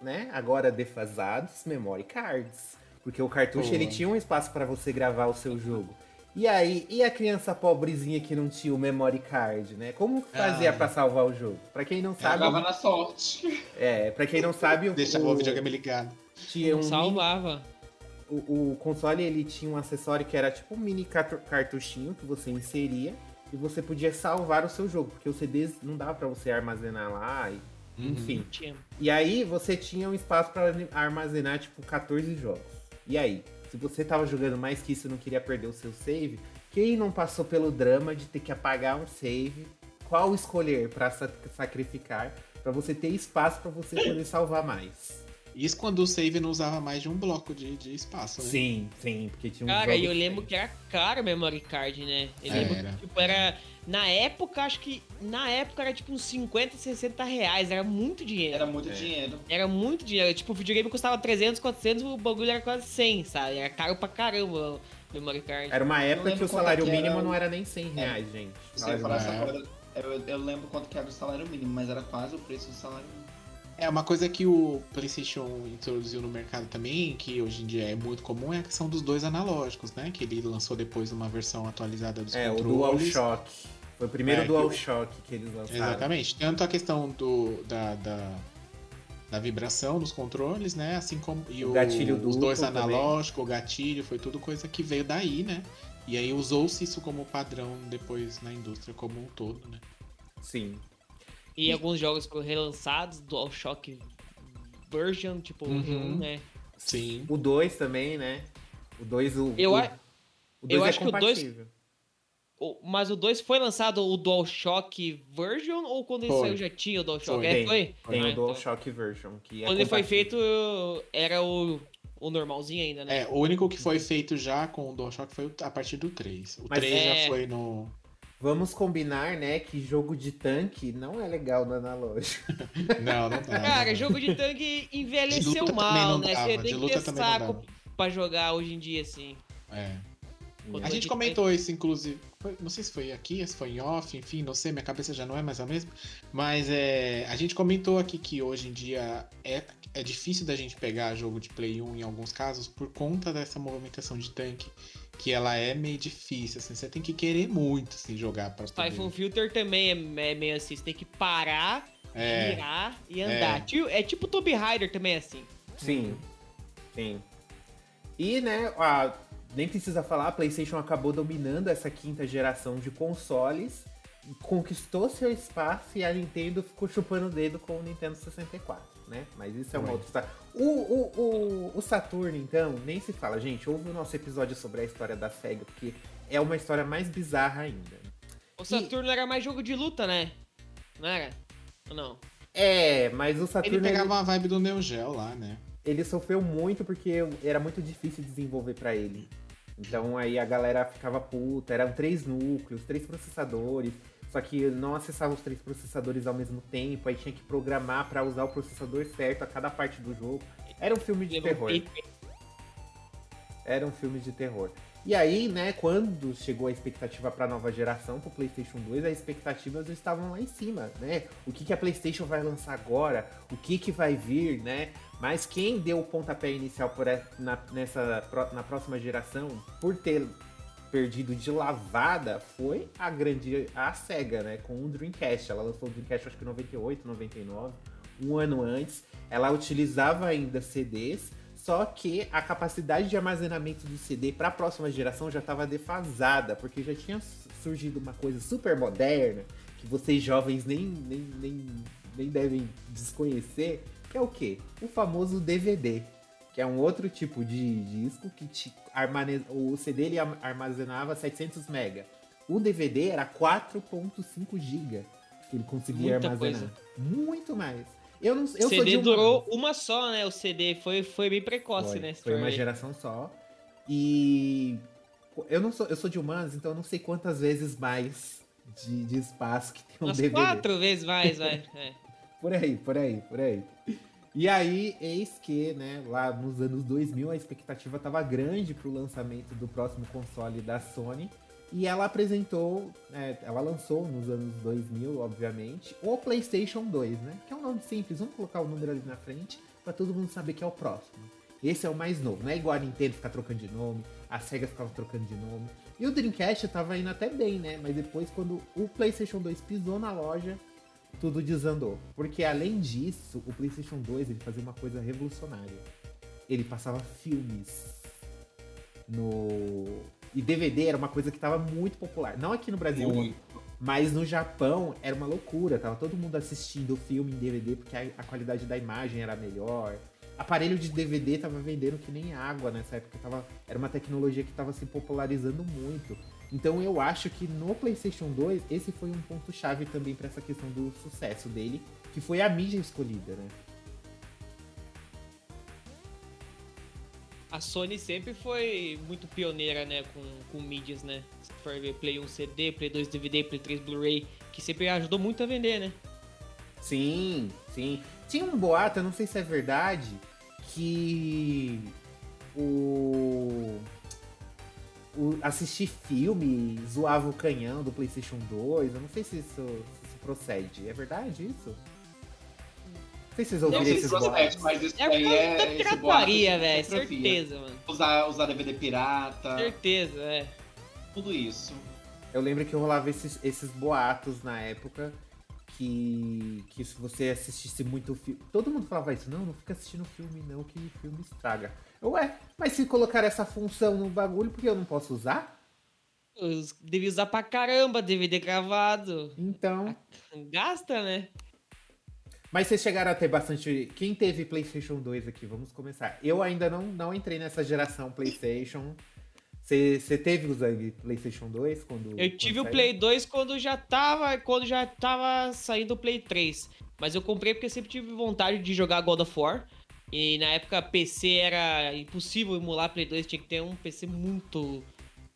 né, agora defasados, memory cards. Porque o cartucho Pô. ele tinha um espaço para você gravar o seu jogo. E aí, e a criança pobrezinha que não tinha o memory card, né? Como fazia Ah. pra salvar o jogo? Pra quem não sabe, Jogava na sorte. é, para quem não sabe, <laughs> o, Deixava o videogame ligado. tinha um mini Salvava. O, o console ele tinha um acessório que era tipo um mini cartu- cartuchinho que você inseria e você podia salvar o seu jogo, porque os CDs não dava pra você armazenar lá, e- Uhum. enfim. Tinha. E aí você tinha um espaço pra armazenar tipo 14 jogos. E aí, se você tava jogando mais que isso e não queria perder o seu save, quem não passou pelo drama de ter que apagar um save, qual escolher pra sa- sacrificar pra você ter espaço pra você poder salvar mais? Isso quando o save não usava mais de um bloco de, de espaço, né? Sim, sim, porque tinha um Cara, e eu lembro que era caro o memory card, né? Eu lembro Era. que, tipo, era... Na época, acho que... Na época era, tipo, uns 50, 60 reais. Era muito dinheiro. Era muito É. dinheiro. Era muito dinheiro. Tipo, o videogame custava 300, 400, o bagulho era quase 100, sabe? Era caro pra caramba. Memory card. Era uma época que o salário que era mínimo o- não era nem 100 reais, gente. Se eu, falar É. essa coisa, eu, eu lembro quanto que era o salário mínimo, mas era quase o preço do salário mínimo. É uma coisa que o PlayStation introduziu no mercado também, que hoje em dia é muito comum, é a questão dos dois analógicos, né? Que ele lançou depois uma versão atualizada dos É, o controles. DualShock. Foi o primeiro É, o- DualShock que eles lançaram. Exatamente. Tanto a questão do, da, da, da vibração dos controles, né? Assim como. E O o- os dois analógicos, o gatilho, foi tudo coisa que veio daí, né? E aí usou-se isso como padrão depois na indústria como um todo, né? Sim. E alguns jogos foram relançados, DualShock version, tipo, Uhum. né? Sim. O 2 também, né? O 2, o. Eu o, a- o dois eu é acho que o dois- compatível. O- Mas o 2 foi lançado o DualShock version ou quando ele Foi. saiu já tinha o DualShock? Foi. É, foi? Tem Ah, o então. DualShock version. Que é Quando ele foi compatível. feito, era o, o normalzinho ainda, né? É, o único que foi feito já com o DualShock foi a partir do 3. O Mas 3 é- já foi no. Vamos combinar, né, que jogo de tanque não é legal no analógico. <laughs> Não, não dá. Cara, jogo de tanque De envelheceu também mal, né? dava, Você de tem que ter saco pra jogar hoje em dia, assim. É. Quando A de gente comentou isso, inclusive. foi- não sei se foi aqui, se foi em off, enfim, não sei, minha cabeça já não é mais a mesma. Mas é, a gente comentou aqui que hoje em dia é, é difícil da gente pegar jogo de Play 1 em alguns casos por conta dessa movimentação de tanque. Que ela é meio difícil, assim, você tem que querer muito assim, jogar pra poder. Typhoon Filter também é, é meio assim, você tem que parar, É, virar e andar. É. Tipo- É tipo Tomb Raider também é assim. Sim. Sim. E, né, a- nem precisa falar, a PlayStation acabou dominando essa quinta geração de consoles, conquistou seu espaço e a Nintendo ficou chupando o dedo com o Nintendo 64, né? Mas isso é uma outra história. O, o, o, o Saturno, então, nem se fala. Gente, ouve o nosso episódio sobre a história da SEGA, porque é uma história mais bizarra ainda. O Saturno era mais jogo de luta, né? Não era? Ou não? É, mas o Saturno... ele pegava a vibe do Neo Geo lá, né? ele sofreu muito porque era muito difícil desenvolver pra ele. Então aí a galera ficava puta, eram três núcleos, três processadores, só que não acessava os três processadores ao mesmo tempo, aí tinha que programar pra usar o processador certo a cada parte do jogo. Era um filme de terror. Era um filme de terror. E aí, né, quando chegou a expectativa para a nova geração, pro PlayStation 2, as expectativas estavam lá em cima, né? O que, que a PlayStation vai lançar agora? O que, que vai vir, né? Mas quem deu o pontapé inicial por na, nessa, na próxima geração, por ter perdido de lavada, foi a grande a SEGA, né? Com o Dreamcast. Ela lançou o Dreamcast acho que em 98, 99, um ano antes. Ela utilizava ainda CDs, só que a capacidade de armazenamento do CD para a próxima geração já estava defasada, porque já tinha surgido uma coisa super moderna, que vocês jovens nem, nem, nem, nem devem desconhecer, que é o quê? O famoso DVD, que é um outro tipo de disco que te armane... o CD ele armazenava 700 MB. O DVD era 4.5 GB que ele conseguia Muita armazenar. coisa. Muito mais. Eu não eu sou de CD uma- durou uma só, né? O CD foi, foi bem precoce, foi, né? Foi uma ver. geração só. E eu não sou, eu sou de humanos, então eu não sei quantas vezes mais de, de espaço que tem um Umas DVD. quatro vezes mais, vai. <laughs> É. Por aí, por aí, por aí. E aí, eis que, né, lá nos anos 2000, a expectativa estava grande pro lançamento do próximo console da Sony. E ela apresentou, né, ela lançou nos anos 2000, obviamente, o PlayStation 2, né? Que é um nome simples, vamos colocar o número ali na frente para todo mundo saber que é o próximo. Esse é o mais novo, não é igual a Nintendo ficar trocando de nome, a Sega ficava trocando de nome. E o Dreamcast tava indo até bem, né? Mas depois, quando o PlayStation 2 pisou na loja, tudo desandou. Porque além disso, o PlayStation 2 ele fazia uma coisa revolucionária. Ele passava filmes no. E DVD era uma coisa que estava muito popular. Não aqui no Brasil, Muito. mas no Japão era uma loucura. Tava todo mundo assistindo o filme em DVD porque a, a qualidade da imagem era melhor. Aparelho de DVD tava vendendo que nem água nessa época. Tava, era uma tecnologia que tava se popularizando muito. Então eu acho que no PlayStation 2 esse foi um ponto chave também para essa questão do sucesso dele, que foi a mídia escolhida, né? A Sony sempre foi muito pioneira, né, com, com mídias, né? Se for ver Play 1 CD, Play 2 DVD, Play 3 Blu-ray, que sempre ajudou muito a vender, né? Sim, sim. Tinha um boato, eu não sei se é verdade, que o o- assistir filme, zoava o canhão do PlayStation 2. Eu não sei se isso, se isso procede. É verdade isso? Não sei se vocês ouviram esses procede, boatos. mas isso É por aí causa é. pirataria, de velho. Certeza, mano. Usar, usar DVD pirata, Certeza, é. tudo isso. Eu lembro que rolava esses, esses boatos na época que, que se você assistisse muito filme. Todo mundo falava isso, não, não fica assistindo filme, não, que filme estraga. Eu, Ué, mas se colocar essa função no bagulho, por que eu não posso usar? Os- Devia usar pra caramba DVD gravado. Então. Gasta, né? Mas vocês chegaram a ter bastante. Quem teve PlayStation 2 aqui? Vamos começar. Eu ainda não, não entrei nessa geração PlayStation. Você teve o Zang PlayStation 2 quando. Eu tive quando o Play 2 quando já tava. Quando já tava saindo o Play 3. Mas eu comprei porque eu sempre tive vontade de jogar God of War. E na época PC era impossível emular Play 2, tinha que ter um PC muito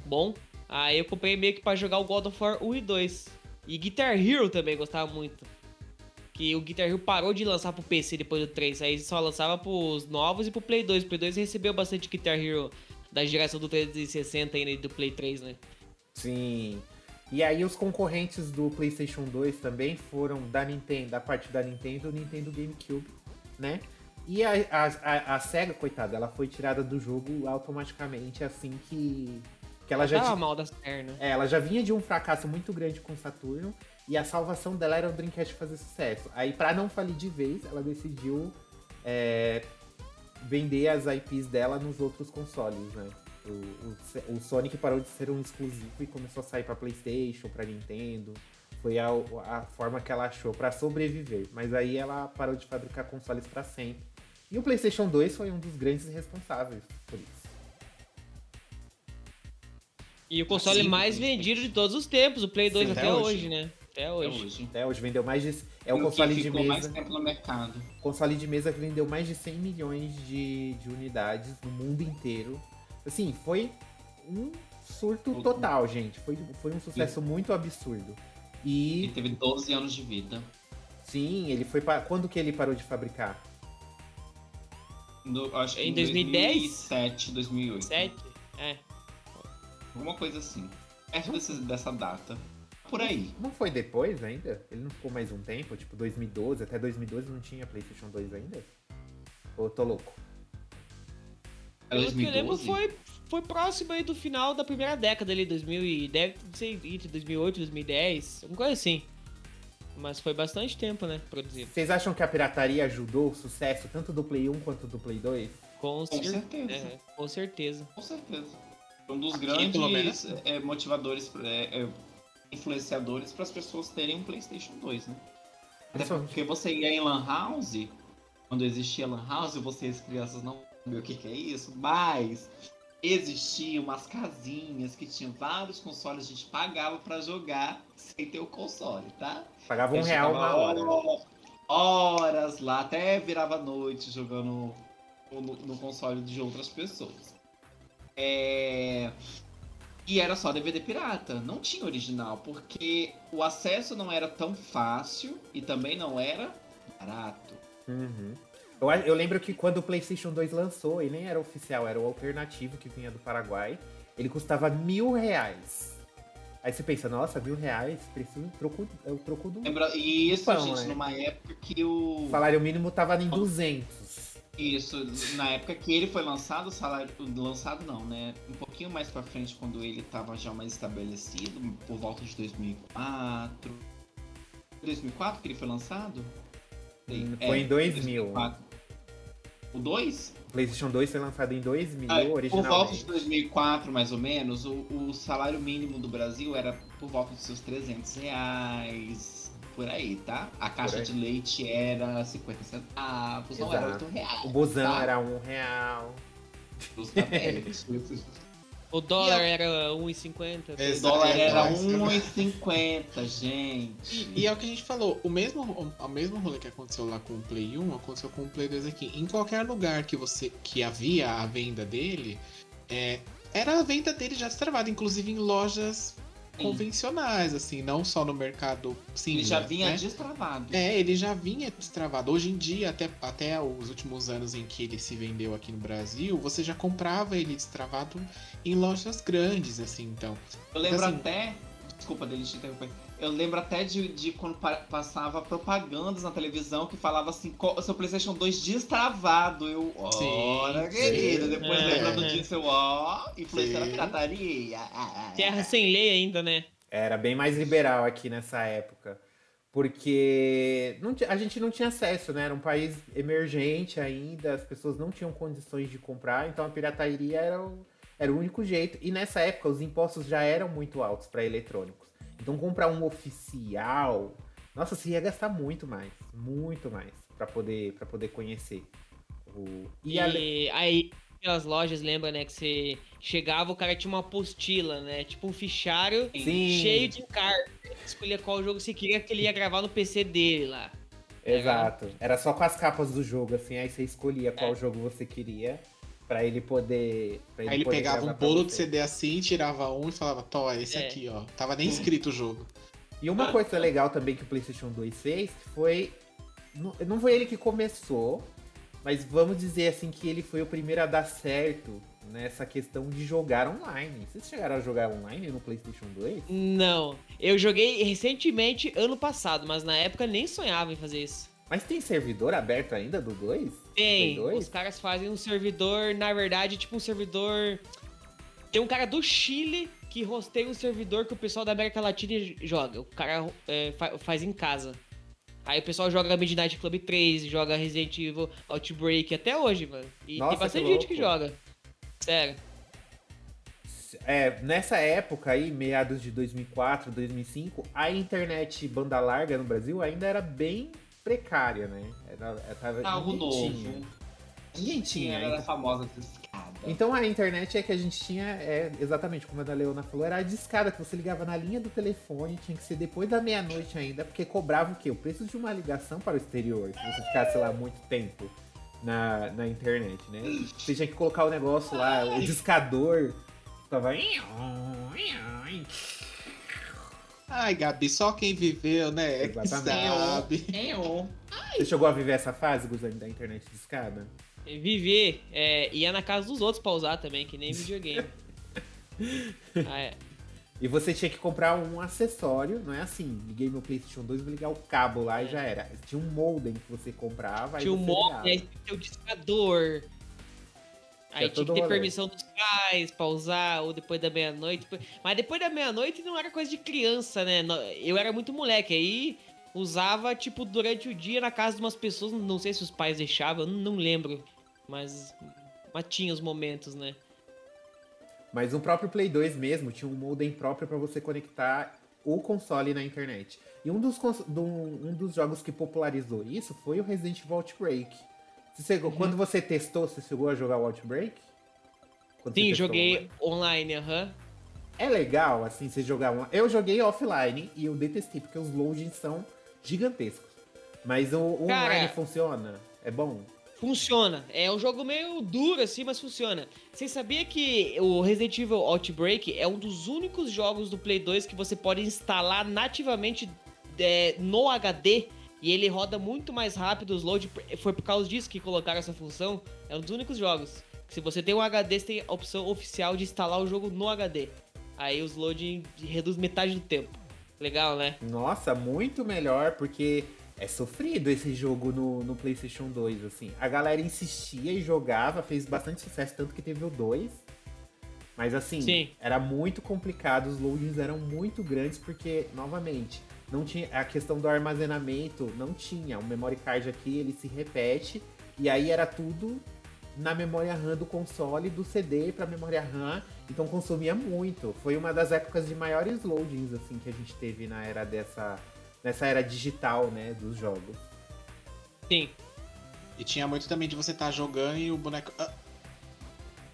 bom. Aí eu comprei meio que pra jogar o God of War 1 e 2. E Guitar Hero também gostava muito. Que o Guitar Hero parou de lançar pro PC depois do 3. Aí só lançava pros novos e pro Play 2. O Play 2 recebeu bastante Guitar Hero da geração do 360 ainda e do Play 3, né? Sim. E aí os concorrentes do PlayStation 2 também foram da Nintendo, da parte da Nintendo, Nintendo GameCube, né? E a, a, a, SEGA, coitada, ela foi tirada do jogo automaticamente assim que, que ela já Tava mal das pernas. É, ela já vinha de um fracasso muito grande com o Saturno e a salvação dela era o Dreamcast fazer sucesso. Aí, pra não falir de vez, ela decidiu é, vender as IPs dela nos outros consoles, né? O, o- o Sonic parou de ser um exclusivo e começou a sair pra PlayStation, pra Nintendo. Foi a, a forma que ela achou pra sobreviver. Mas aí ela parou de fabricar consoles pra sempre. E o PlayStation 2 foi um dos grandes responsáveis por isso. E o console Sim, mais vendido de todos os tempos, o Play 2 Sim, até, até hoje, hoje. né? Até Até hoje. hoje. Até hoje vendeu mais de. É o E que console de ficou mais mesa. tempo no mercado. console de mesa que vendeu mais de 100 milhões de, de unidades no mundo inteiro. Assim, foi um surto total, gente. Foi, foi um sucesso muito absurdo. E E teve 12 anos de vida. sim, ele foi para quando que ele parou de fabricar? No, acho que Em em 2010? 2007, 2008. 7? É. Alguma coisa assim. Perto desse- dessa data. Por aí. Não foi depois ainda? Ele não ficou mais um tempo, tipo 2012, até 2012 não tinha PlayStation 2 ainda? Ou tô louco? É Pelo que eu lembro, 2012? foi, foi próximo aí do final da primeira década ali, 2000 e deve ser entre 2008 e 2010, alguma coisa assim. Mas foi bastante tempo, né, produzido. Vocês acham que a pirataria ajudou o sucesso tanto do Play 1 quanto do Play 2? Com, Com cer- certeza. é, com certeza. Com certeza. Um dos Aqui, grandes menos. é, motivadores, é, é, influenciadores para as pessoas terem um PlayStation 2, né? Até porque você ia em Lan House, quando existia Lan House, vocês crianças não sabiam o que, que é isso, mas existiam umas casinhas que tinham vários consoles, a gente pagava para jogar sem ter o console, tá? Pagava um Eu real uma hora. hora- Horas lá, até virava noite jogando no, no console de outras pessoas. É, E era só DVD pirata, não tinha original, porque o acesso não era tão fácil e também não era barato. Uhum. Eu, eu lembro que quando o PlayStation 2 lançou, ele nem era oficial, era o alternativo que vinha do Paraguai. Ele custava mil reais. Aí você pensa, nossa, mil reais, preciso troco, o troco do. Lembra? E isso, Pão, gente, é. numa época que o. O salário mínimo tava em 200. Isso, na época que ele foi lançado, o salário. Lançado não, né? Um pouquinho mais pra frente, quando ele tava já mais estabelecido, por volta de 2004. 2004 que ele foi lançado? Hum, É, foi em 2000. 2004. O 2? O PlayStation 2 foi lançado em 2000, Ah, por volta de 2004, mais ou menos, o, o salário mínimo do Brasil era por volta dos seus 300 reais, por aí, tá? A caixa de leite era 50 centavos, não era Exato. 8 reais. O busão tá? era um real. Justamente. O dólar E era 1,50. o Exato. dólar era Exato. 1,50, gente. E é o que a gente falou, o mesmo, o mesmo rolê que aconteceu lá com o Play 1, aconteceu com o Play 2 aqui. Em qualquer lugar que você que havia a venda dele, é, era a venda dele já destravada, inclusive em lojas convencionais, assim, não só no mercado sim. Ele já né? vinha destravado. É, ele já vinha destravado. Hoje em dia, até, até os últimos anos em que ele se vendeu aqui no Brasil, você já comprava ele destravado em lojas grandes, assim, então. Eu lembro Assim- até. Desculpa, dele te interromper. Eu lembro até de, de quando pa- passava propagandas na televisão que falava assim: "Co- seu PlayStation 2 destravado. Eu, ora, querido. Depois É. lembrando disso, eu, ó, influenciando a pirataria. Terra sem lei ainda, né? Era bem mais liberal aqui nessa época. Porque não a gente não tinha acesso, né? Era um país emergente ainda, as pessoas não tinham condições de comprar, então a pirataria era o, era o único jeito. E nessa época os impostos já eram muito altos para eletrônicos. Então comprar um oficial, nossa, você ia gastar muito mais, muito mais para poder para poder conhecer. O... E, E, aí, aquelas lojas, lembra, né? Que você chegava, o cara tinha uma apostila, né? Tipo um fichário Sim. cheio de cartas. Escolhia qual jogo você queria que ele ia gravar no PC dele lá. Exato. Era só com as capas do jogo, assim, aí você escolhia qual É. jogo você queria pra ele poder. pra Aí ele poder pegava um bolo de. CD assim, tirava um e falava, Tó, é esse É. aqui, ó. Tava nem escrito o jogo. E uma coisa legal também que o PlayStation 2 fez que foi. Não, não foi ele que começou, mas vamos dizer assim que ele foi o primeiro a dar certo nessa questão de jogar online. Vocês chegaram a jogar online no PlayStation 2? Não. Eu joguei recentemente, ano passado, mas na época nem sonhava em fazer isso. Mas tem servidor aberto ainda do 2? Tem. Os caras fazem um servidor, na verdade, tipo um servidor. Tem um cara do Chile que rosteia um servidor que o pessoal da América Latina joga. O cara é, fa- faz em casa. Aí o pessoal joga Midnight Club 3, joga Resident Evil Outbreak até hoje, mano. E Nossa, tem bastante que gente que joga. Sério. É, nessa época aí, meados de 2004, 2005, a internet banda larga no Brasil ainda era bem precária, né? Era, era, tava, Algo ninguém novo. tinha. Ninguém tinha. Tinha ainda. a famosa discada. Então a internet é que a gente tinha, é, exatamente como a da Leona falou, era a discada que você ligava na linha do telefone, tinha que ser depois da meia-noite ainda, porque cobrava o quê? O preço de uma ligação para o exterior, se você ficasse lá muito tempo na, na internet, né? Você tinha que colocar o negócio lá, o discador, ficava... Ai, Gabi, só quem viveu, né? É que Exatamente. sabe. Eu. Você chegou a viver essa fase, Guzani, da internet discada? Viver, é, ia na casa dos outros pra usar também, que nem videogame. <laughs> ah, é. E você tinha que comprar um acessório, não é assim, liguei meu Playstation 2, vou ligar o cabo lá e já era. Tinha um modem que você comprava, Tinha aí o você mod, ligava. aí tinha o discador. Aí tinha todo que ter permissão dos pais pra usar, ou depois da meia-noite. Mas depois da meia-noite não era coisa de criança, né? Eu era muito moleque, aí usava, tipo, durante o dia na casa de umas pessoas. Não sei se os pais deixavam, eu não lembro. Mas, mas tinha os momentos, né? Mas no próprio Play 2 mesmo tinha um modem próprio para você conectar o console na internet. E um dos, do- um dos jogos que popularizou isso foi o Resident Evil Outbreak. Você Uhum. Quando você testou, você chegou a jogar o Outbreak? Quando Sim, joguei online? aham. É legal, assim, você jogar um... Eu joguei offline e eu detestei, porque os loadings são gigantescos. Mas o, o Cara- online funciona? É bom? Funciona. É um jogo meio duro assim, mas funciona. Você sabia que o Resident Evil Outbreak é um dos únicos jogos do Play 2 que você pode instalar nativamente é, no HD e ele roda muito mais rápido os load. Foi por causa disso que colocaram essa função. É um dos únicos jogos. Se você tem um HD, você tem a opção oficial de instalar o jogo no HD. Aí os loading reduz metade do tempo. Legal, né? Nossa, muito melhor, porque é sofrido esse jogo no, no PlayStation 2, assim. A galera insistia e jogava, fez bastante sucesso, tanto que teve o 2. Mas assim, Sim. era muito complicado, os loadings eram muito grandes, porque, novamente, não tinha a questão do armazenamento, não tinha. O memory card aqui, ele se repete, e aí era tudo na memória RAM do console, do CD pra memória RAM, então consumia muito. Foi uma das épocas de maiores loadings assim que a gente teve na era dessa nessa era digital, né, dos jogos. Sim. E tinha muito também de você estar jogando e o boneco. ah,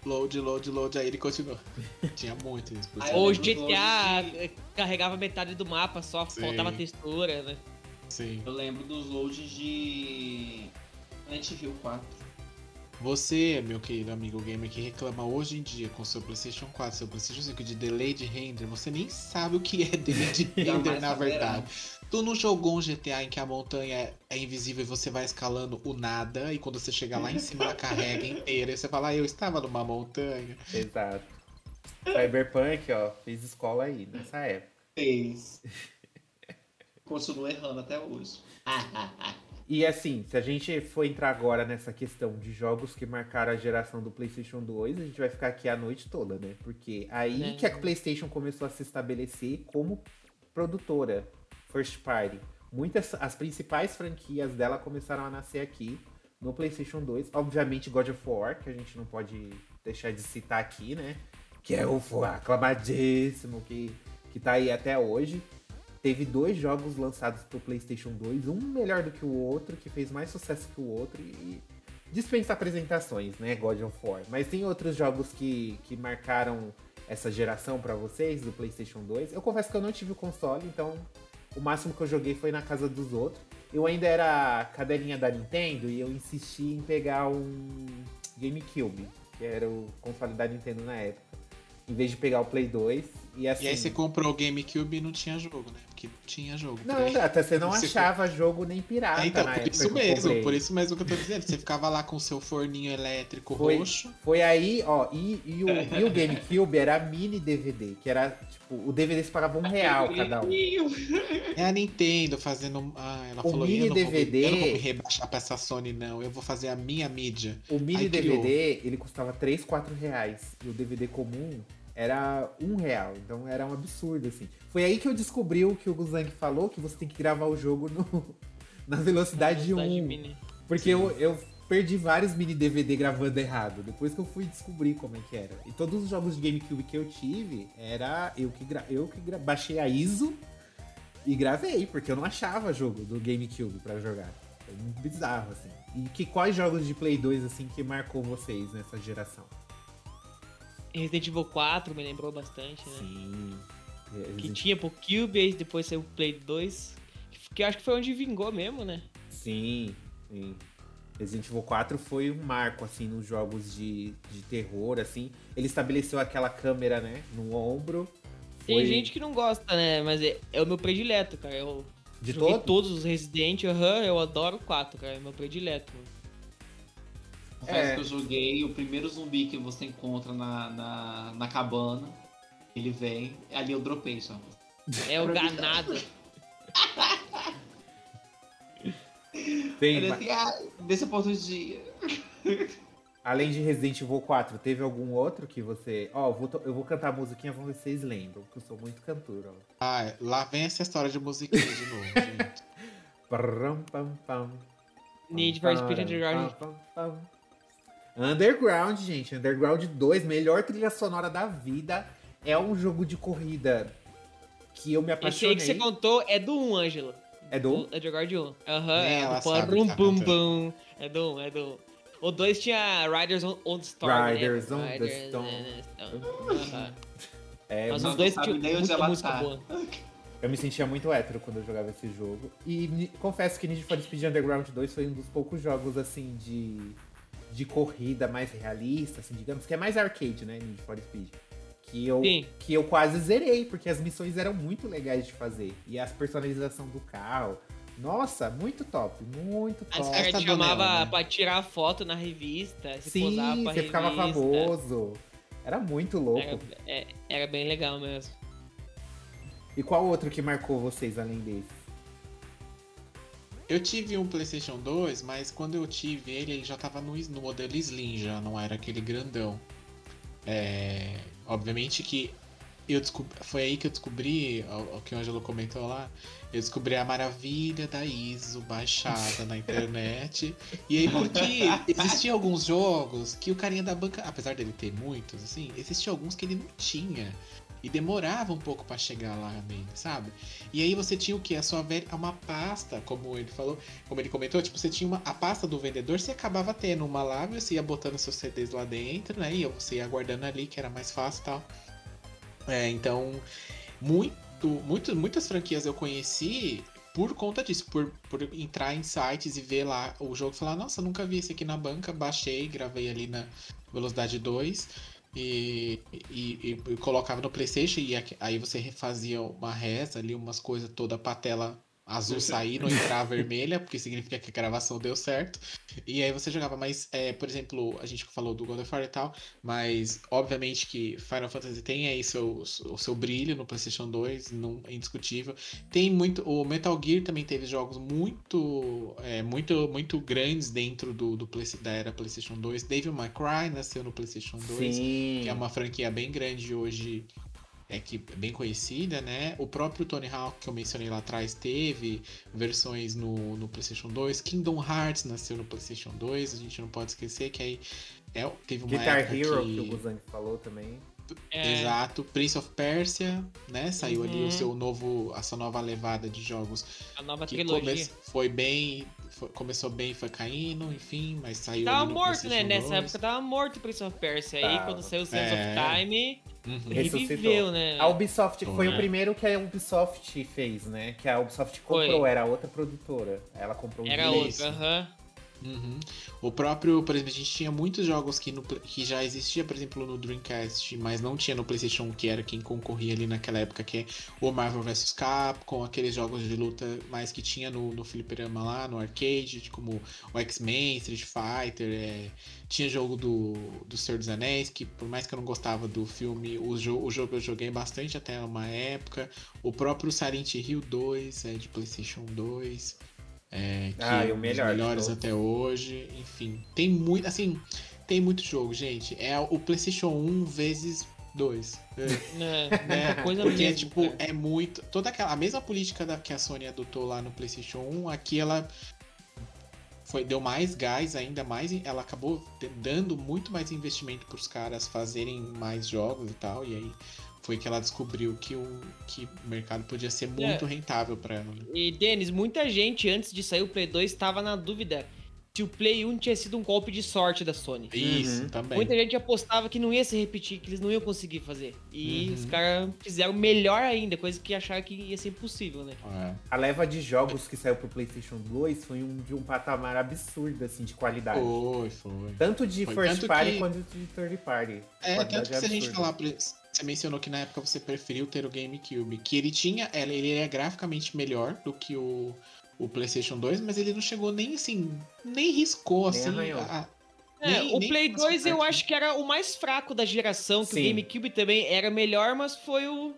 load, load, load, aí ele continua. <laughs> tinha muito isso. Ou o GTA loads carregava metade do mapa, só Sim. faltava textura, né? Sim. Eu lembro dos loads de Resident Evil 4. Você, meu querido amigo gamer, que reclama hoje em dia com seu PlayStation 4, seu PlayStation 5 de delay de render, você nem sabe o que é delay de <laughs> render na verdade. Tu não jogou um GTA em que a montanha é, invisível e você vai escalando o nada, e quando você chegar lá em cima ela carrega inteira, e você fala, ah, eu estava numa montanha. Exato. Cyberpunk, ó, fez escola aí, nessa época. Fez. Continuo errando até hoje. <laughs> E assim, se a gente for entrar agora nessa questão de jogos que marcaram a geração do PlayStation 2, a gente vai ficar aqui a noite toda, né? Porque aí É. que a PlayStation começou a se estabelecer como produtora, first party. Muitas, as principais franquias dela começaram a nascer aqui no PlayStation 2. Obviamente, God of War, que a gente não pode deixar de citar aqui, né? Que é o aclamadíssimo, que, que tá aí até hoje teve dois jogos lançados pro PlayStation 2, um melhor do que o outro, que fez mais sucesso que o outro e dispensa apresentações, né, God of War. Mas tem outros jogos que, que marcaram essa geração pra vocês do PlayStation 2. Eu confesso que eu não tive o console, então o máximo que eu joguei foi na casa dos outros. Eu ainda era cadelinha da Nintendo e eu insisti em pegar um GameCube, que era o console da Nintendo na época, em vez de pegar o Play 2. E, assim, E aí você comprou o GameCube e não tinha jogo, né? Porque não tinha jogo. Não, até você não Você achava jogo nem pirata É, então, por isso mesmo, por isso mesmo que eu tô dizendo. Você ficava lá com o seu forninho elétrico Foi. roxo. Foi aí, ó, e, e o, <laughs> e o GameCube era mini DVD, que era, tipo, o DVD você pagava um real cada um. É a Nintendo fazendo. Ah, ela O falou, mini eu não, vou, DVD eu não vou me rebaixar pra essa Sony, não. Eu vou fazer a minha mídia. O mini Aí criou. DVD, ele custava 3, 4 reais. E o DVD comum era um real. Então era um absurdo, assim. Foi aí que eu descobri o que o Guzang falou, que você tem que gravar o jogo no, <laughs> na velocidade, Velocidade 1. mini. Porque eu, eu perdi vários mini DVD gravando errado. Depois que eu fui descobrir como é que era. E todos os jogos de GameCube que eu tive, era eu que, gra eu que gra baixei a ISO e gravei, porque eu não achava jogo do GameCube pra jogar. É muito bizarro, assim. E que, quais jogos de Play 2, assim, que marcou vocês nessa geração? Resident Evil 4 me lembrou bastante, né? Sim. Que Resident- tinha pro Cube, aí depois saiu o Play 2. Que eu acho que foi onde vingou mesmo, né? Sim, sim. Resident Evil 4 foi um marco, assim, nos jogos de, de terror, assim. Ele estabeleceu aquela câmera, né, no ombro. Tem Foi- gente que não gosta, né? Mas é, é o meu predileto, cara. Eu De todo? todos os Resident, aham, eu adoro o 4, cara. É meu predileto. Confesso É. que eu joguei o primeiro zumbi que você encontra na, na, na cabana. Ele vem, ali eu dropei só. É o ganado. <laughs> Tem, Ele assim, ah, desse ponto de dia. <laughs> além de Resident Evil 4, teve algum outro que você... Ó, eu vou, to- eu vou cantar a musiquinha, vamos ver se vocês lembram, que eu sou muito cantor, ó. Ah, lá vem essa história de musiquinha de novo, <laughs> gente. Need for Speed Underground. Underground, gente. Underground 2, melhor trilha sonora da vida. É um jogo de corrida que eu me Esse aí apaixonei. que você contou é do 1, Ângelo. É do? É de Guard 1. Aham, é do tá Bum. Bum. É do 1, é do 1. O 2 tinha Riders on, on the Storm. Riders né? on the Riders Storm. on the Storm. Aham. É, Mas os dois sabe tinham muita música tá. boa. Eu me sentia muito hétero quando eu jogava esse jogo. E confesso que Need for Speed Underground 2 foi um dos poucos jogos, assim, de, de corrida mais realista, assim, digamos, que é mais arcade, né, Need for Speed. Que eu, Sim. que eu quase zerei, porque as missões eram muito legais de fazer. E as personalização do carro. Nossa, muito top, muito As top. caras Festa te chamavam né? pra tirar foto na revista. Se Sim, pra você ficava revista. famoso. Era muito louco. Era, é- era bem legal mesmo. E qual outro que marcou vocês além desse? Eu tive um PlayStation 2, mas quando eu tive ele, ele já tava no, no modelo Slim, já não era aquele grandão. É, obviamente que eu descob- foi aí que eu descobri, o, o que o Angelo comentou lá, eu descobri a maravilha da ISO baixada na internet. <laughs> E aí, porque existiam alguns jogos que o carinha da banca, apesar dele ter muitos, assim, existiam alguns que ele não tinha. E demorava um pouco pra chegar lá nele, sabe? E aí você tinha o que? A sua velha. Uma pasta, como ele falou, como ele comentou, tipo, você tinha uma, a pasta do vendedor, você acabava tendo uma lá, você ia botando seus CDs lá dentro, né? E você ia guardando ali, que era mais fácil e tal. É, então, muito, muito, muitas franquias eu conheci por conta disso, por, por entrar em sites e ver lá o jogo e falar, nossa, nunca vi esse aqui na banca, baixei, gravei ali na velocidade 2 e, e, e colocava no Playstation e aí você refazia uma reza ali, umas coisas toda pra tela azul sair, não entrar vermelha, porque significa que a gravação deu certo. E aí você jogava, mas, é, por exemplo, a gente falou do God of War e tal, mas obviamente que Final Fantasy tem aí seu, o seu brilho no PlayStation 2, não, é indiscutível. Tem muito. O Metal Gear também teve jogos muito, é, muito, muito grandes dentro do, do da era PlayStation 2. Devil May Cry nasceu no PlayStation 2, Sim. que é uma franquia bem grande hoje é que é bem conhecida, né? O próprio Tony Hawk que eu mencionei lá atrás teve versões no, no PlayStation 2. Kingdom Hearts nasceu no PlayStation 2, a gente não pode esquecer que aí é, teve uma Guitar Hero que... que o Guzang falou também. É. Exato, Prince of Persia, né? Saiu uhum. ali o uhum. seu novo, a sua nova levada de jogos. A nova trilogia. Come, foi bem, foi, começou bem, foi caindo, enfim, mas saiu. Tava morto, né? 2. Nessa época tava morto o Prince of Persia. Tá. Aí quando saiu o Sense é. of Time, Uhum. Reviveu, né? A Ubisoft foi o primeiro que a Ubisoft fez, né? Que a Ubisoft comprou, foi. era outra produtora. Ela comprou Era outra, aham. Uhum. O próprio, por exemplo, a gente tinha muitos jogos que, no, que já existia, por exemplo, no Dreamcast, mas não tinha no PlayStation, que era quem concorria ali naquela época, que é o Marvel vs Capcom, aqueles jogos de luta mais que tinha no, no Fliperama lá, no arcade, como o X-Men, Street Fighter, é, tinha jogo do, do Senhor dos Anéis, que por mais que eu não gostava do filme, o, jo o jogo eu joguei bastante até uma época. O próprio Silent Hill 2 é de PlayStation 2. É, que ah, é um melhor melhores até hoje. Enfim, tem muito. Assim, tem muito jogo, gente. É o PlayStation 1 vezes 2. É, né? coisa Porque, mesmo, tipo, cara. é muito. Toda aquela. A mesma política da, que a Sony adotou lá no PlayStation 1, aqui ela foi, deu mais gás ainda mais. Ela acabou dando muito mais investimento para os caras fazerem mais jogos e tal. E aí foi que ela descobriu que o, que o mercado podia ser muito é. rentável para ela. Né? E, Denis, muita gente antes de sair o Play 2 estava na dúvida se o Play 1 tinha sido um golpe de sorte da Sony. Isso, uhum. também. Muita gente apostava que não ia se repetir, que eles não iam conseguir fazer. E uhum. os caras fizeram melhor ainda, coisa que acharam que ia ser impossível, né? É. A leva de jogos que saiu pro PlayStation 2 foi um, de um patamar absurdo, assim, de qualidade. Foi, foi. Tanto de foi. first tanto party que... quanto de third party. É, tanto que se a gente falar você mencionou que na época você preferiu ter o GameCube, que ele tinha, ele é graficamente melhor do que o, o PlayStation 2, mas ele não chegou nem assim, nem riscou nem assim. A, é, nem, o nem Play 2 eu acho que era o mais fraco da geração, que Sim. o GameCube também era melhor, mas foi o,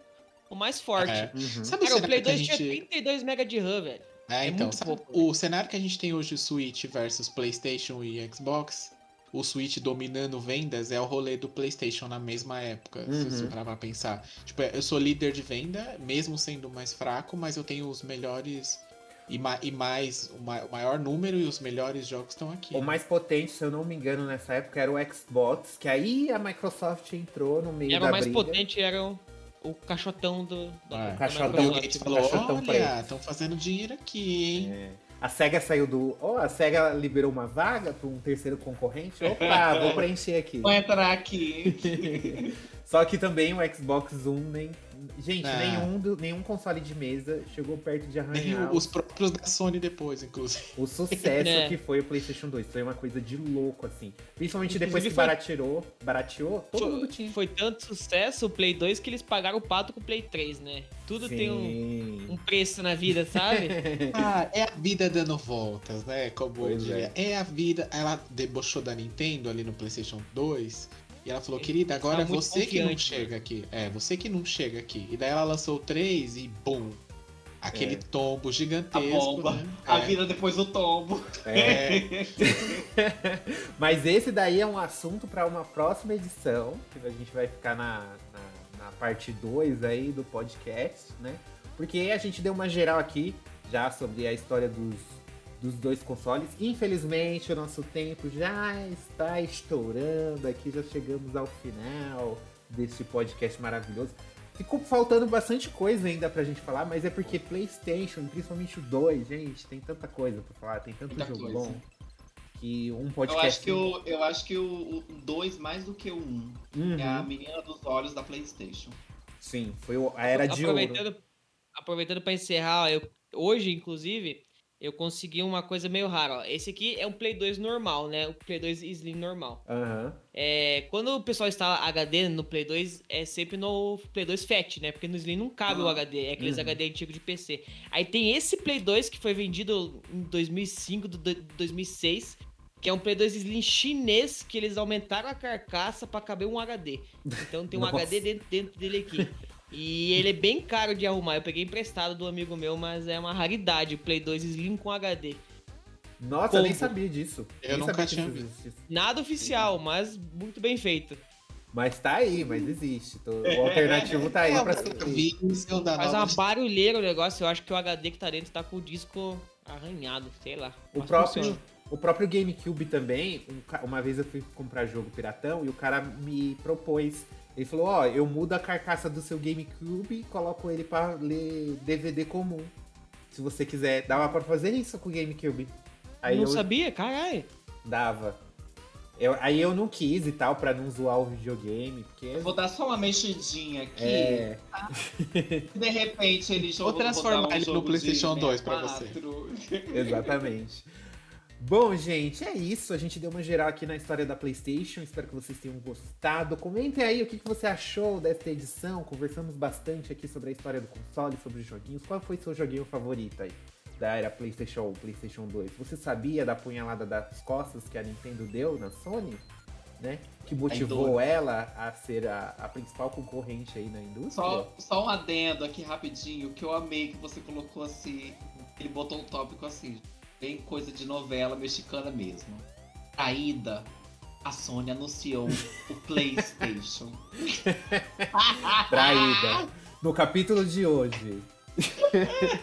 o mais forte. É. Uhum. Sabe cara, o Play 2 gente... tinha 32 MB de RAM, velho. É, é então, sabe, o cenário que a gente tem hoje, Switch versus PlayStation e Xbox, o Switch dominando vendas é o rolê do PlayStation na mesma época, uhum. se você parar pra pensar. Tipo, eu sou líder de venda, mesmo sendo mais fraco, mas eu tenho os melhores e, ma e mais, o, ma o maior número e os melhores jogos estão aqui. O né? mais potente, se eu não me engano, nessa época era o Xbox, que aí a Microsoft entrou no meio era da Era o mais briga. potente, era o, o cachotão do... do é. O cachotão, o falou, olha, estão fazendo dinheiro aqui, hein? É. A SEGA saiu do. Oh, a SEGA liberou uma vaga para um terceiro concorrente. Opa, vou <laughs> preencher aqui. Vou entrar aqui. <laughs> Só que também o Xbox One nem, Gente, é. nenhum, do, nenhum console de mesa chegou perto de arranhar. Nem os próprios da Sony depois, inclusive. O sucesso <laughs> é. que foi o PlayStation 2. Foi uma coisa de louco, assim. Principalmente inclusive depois que foi... barateou, barateou, todo foi, mundo tinha. Foi tanto sucesso o Play 2 que eles pagaram o pato com o Play 3, né? Tudo Sim. tem um, um, preço na vida, sabe? <laughs> ah, é a vida dando voltas, né? Como eu diria. É. é a vida. Ela debochou da Nintendo ali no PlayStation 2 e ela falou, querida, agora é você que não chega aqui. É, você que não chega aqui. E daí ela lançou três e bum! Aquele é. tombo gigantesco. A bomba. Né? A é. vida depois do tombo. É. <laughs> Mas esse daí é um assunto para uma próxima edição. Que a gente vai ficar na, na, na parte 2 aí do podcast, né? Porque a gente deu uma geral aqui já sobre a história dos dos dois consoles. Infelizmente, o nosso tempo já está estourando aqui, já chegamos ao final deste podcast maravilhoso. Ficou faltando bastante coisa ainda pra gente falar, mas é porque PlayStation, principalmente o 2, gente, tem tanta coisa pra falar, tem tanto Muita jogo coisa. bom. Que um podcast. Eu acho que, o, eu acho que o 2 mais do que o 1 um, uhum. é a menina dos olhos da PlayStation. Sim, foi a era de aproveitando, ouro. Aproveitando pra encerrar, eu hoje, inclusive, eu consegui uma coisa meio rara. Ó. Esse aqui é um Play 2 normal, né? O Play 2 Slim normal. Aham. É, quando o pessoal instala HD no Play 2, é sempre no Play 2 Fat, né? Porque no Slim não cabe o Ah. HD, é aqueles Uhum. HD antigo de PC. Aí tem esse Play 2 que foi vendido em 2005, do, do- 2006, que é um Play 2 Slim chinês que eles aumentaram a carcaça pra caber um HD. Então tem um <laughs> Nossa. HD dentro, dentro dele aqui. E ele é bem caro de arrumar. Eu peguei emprestado do amigo meu, mas é uma raridade. Play 2 Slim com HD. Nossa, eu nem Combo. sabia disso. Eu Nem nunca sabia que tinha visto. Nada oficial, mas muito bem feito. Mas tá aí, mas existe. Tô- O alternativo tá aí É, pra da Faz uma barulheira o negócio. Eu acho que o HD que tá dentro tá com o disco arranhado, sei lá. O próprio, funciona. o próprio GameCube também, um uma vez eu fui comprar jogo piratão e o cara me propôs. Ele falou, ó, eu mudo a carcaça do seu GameCube e coloco ele pra ler DVD comum. Se você quiser. Dava pra fazer isso com o GameCube. Aí não eu sabia? Caralho. dava. Eu- aí eu não quis e tal, pra não zoar o videogame, porque. Eu vou dar só uma mexidinha aqui. É. <laughs> De repente ele jogou. Vou transformar um ele no PlayStation de 2 pra 64. <laughs> <laughs> Exatamente. Bom, gente, é isso. A gente deu uma geral aqui na história da PlayStation. Espero que vocês tenham gostado. Comentem aí o que você achou desta edição. Conversamos bastante aqui sobre a história do console, sobre os joguinhos. Qual foi seu joguinho favorito aí? Da era PlayStation 1, PlayStation 2. Você sabia da punhalada das costas que a Nintendo deu na Sony? Né? Que motivou ela a ser a, a principal concorrente aí na indústria? Só, só um adendo aqui rapidinho, que eu amei que você colocou assim. Ele botou um tópico assim, bem coisa de novela mexicana mesmo. Traída, a Sony anunciou o <laughs> PlayStation. <laughs> Traída. No capítulo de hoje. <laughs>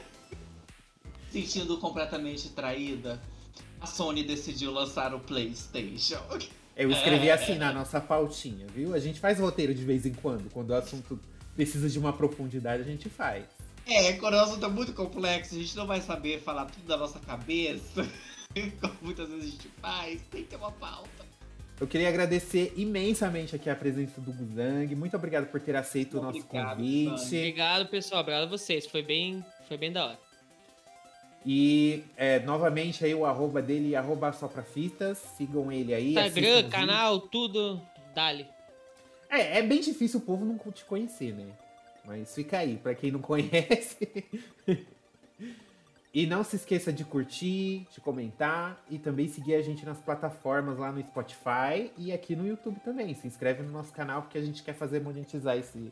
Sentindo completamente traída, a Sony decidiu lançar o PlayStation. Eu escrevi assim na nossa pautinha, viu? A gente faz roteiro de vez em quando. Quando o assunto precisa de uma profundidade, a gente faz. É, quando o assunto é muito complexo, a gente não vai saber falar tudo da nossa cabeça, <laughs> como muitas vezes a gente faz, tem que ter uma pauta. Eu queria agradecer imensamente aqui a presença do Guzang. Muito obrigado por ter aceito o nosso Obrigado, convite. Obrigado, pessoal. Obrigado a vocês. Foi bem, foi bem da hora. E é, novamente aí o arroba dele, arroba só pra fitas. Sigam ele aí. Instagram, canal, tudo. Dali. É, é bem difícil o povo não te conhecer, né? Mas fica aí, pra quem não conhece. <laughs> e não se esqueça de curtir, de comentar e também seguir a gente nas plataformas lá no Spotify e aqui no YouTube também. Se inscreve no nosso canal porque a gente quer fazer monetizar esse,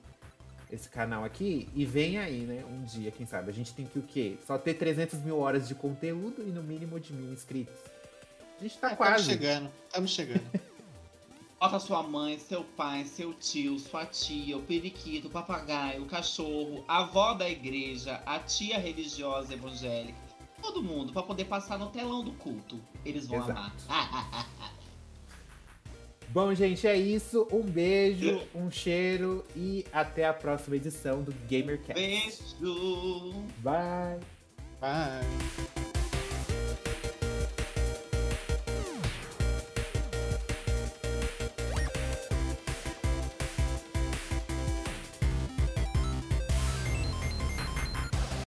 esse canal aqui. E vem aí, né? Um dia, quem sabe. A gente tem que o quê? Só ter 300 mil horas de conteúdo e no mínimo de mil inscritos. A gente tá Estamos quase. chegando, estamos chegando. <laughs> Bota sua mãe, seu pai, seu tio, sua tia, o periquito, o papagaio, o cachorro, a avó da igreja, a tia religiosa evangélica, todo mundo pra poder passar no telão do culto. Eles vão Exato. amar. <laughs> Bom, gente, é isso. Um beijo, <laughs> um cheiro e até a próxima edição do GamerCast. Beijo! Bye! Bye.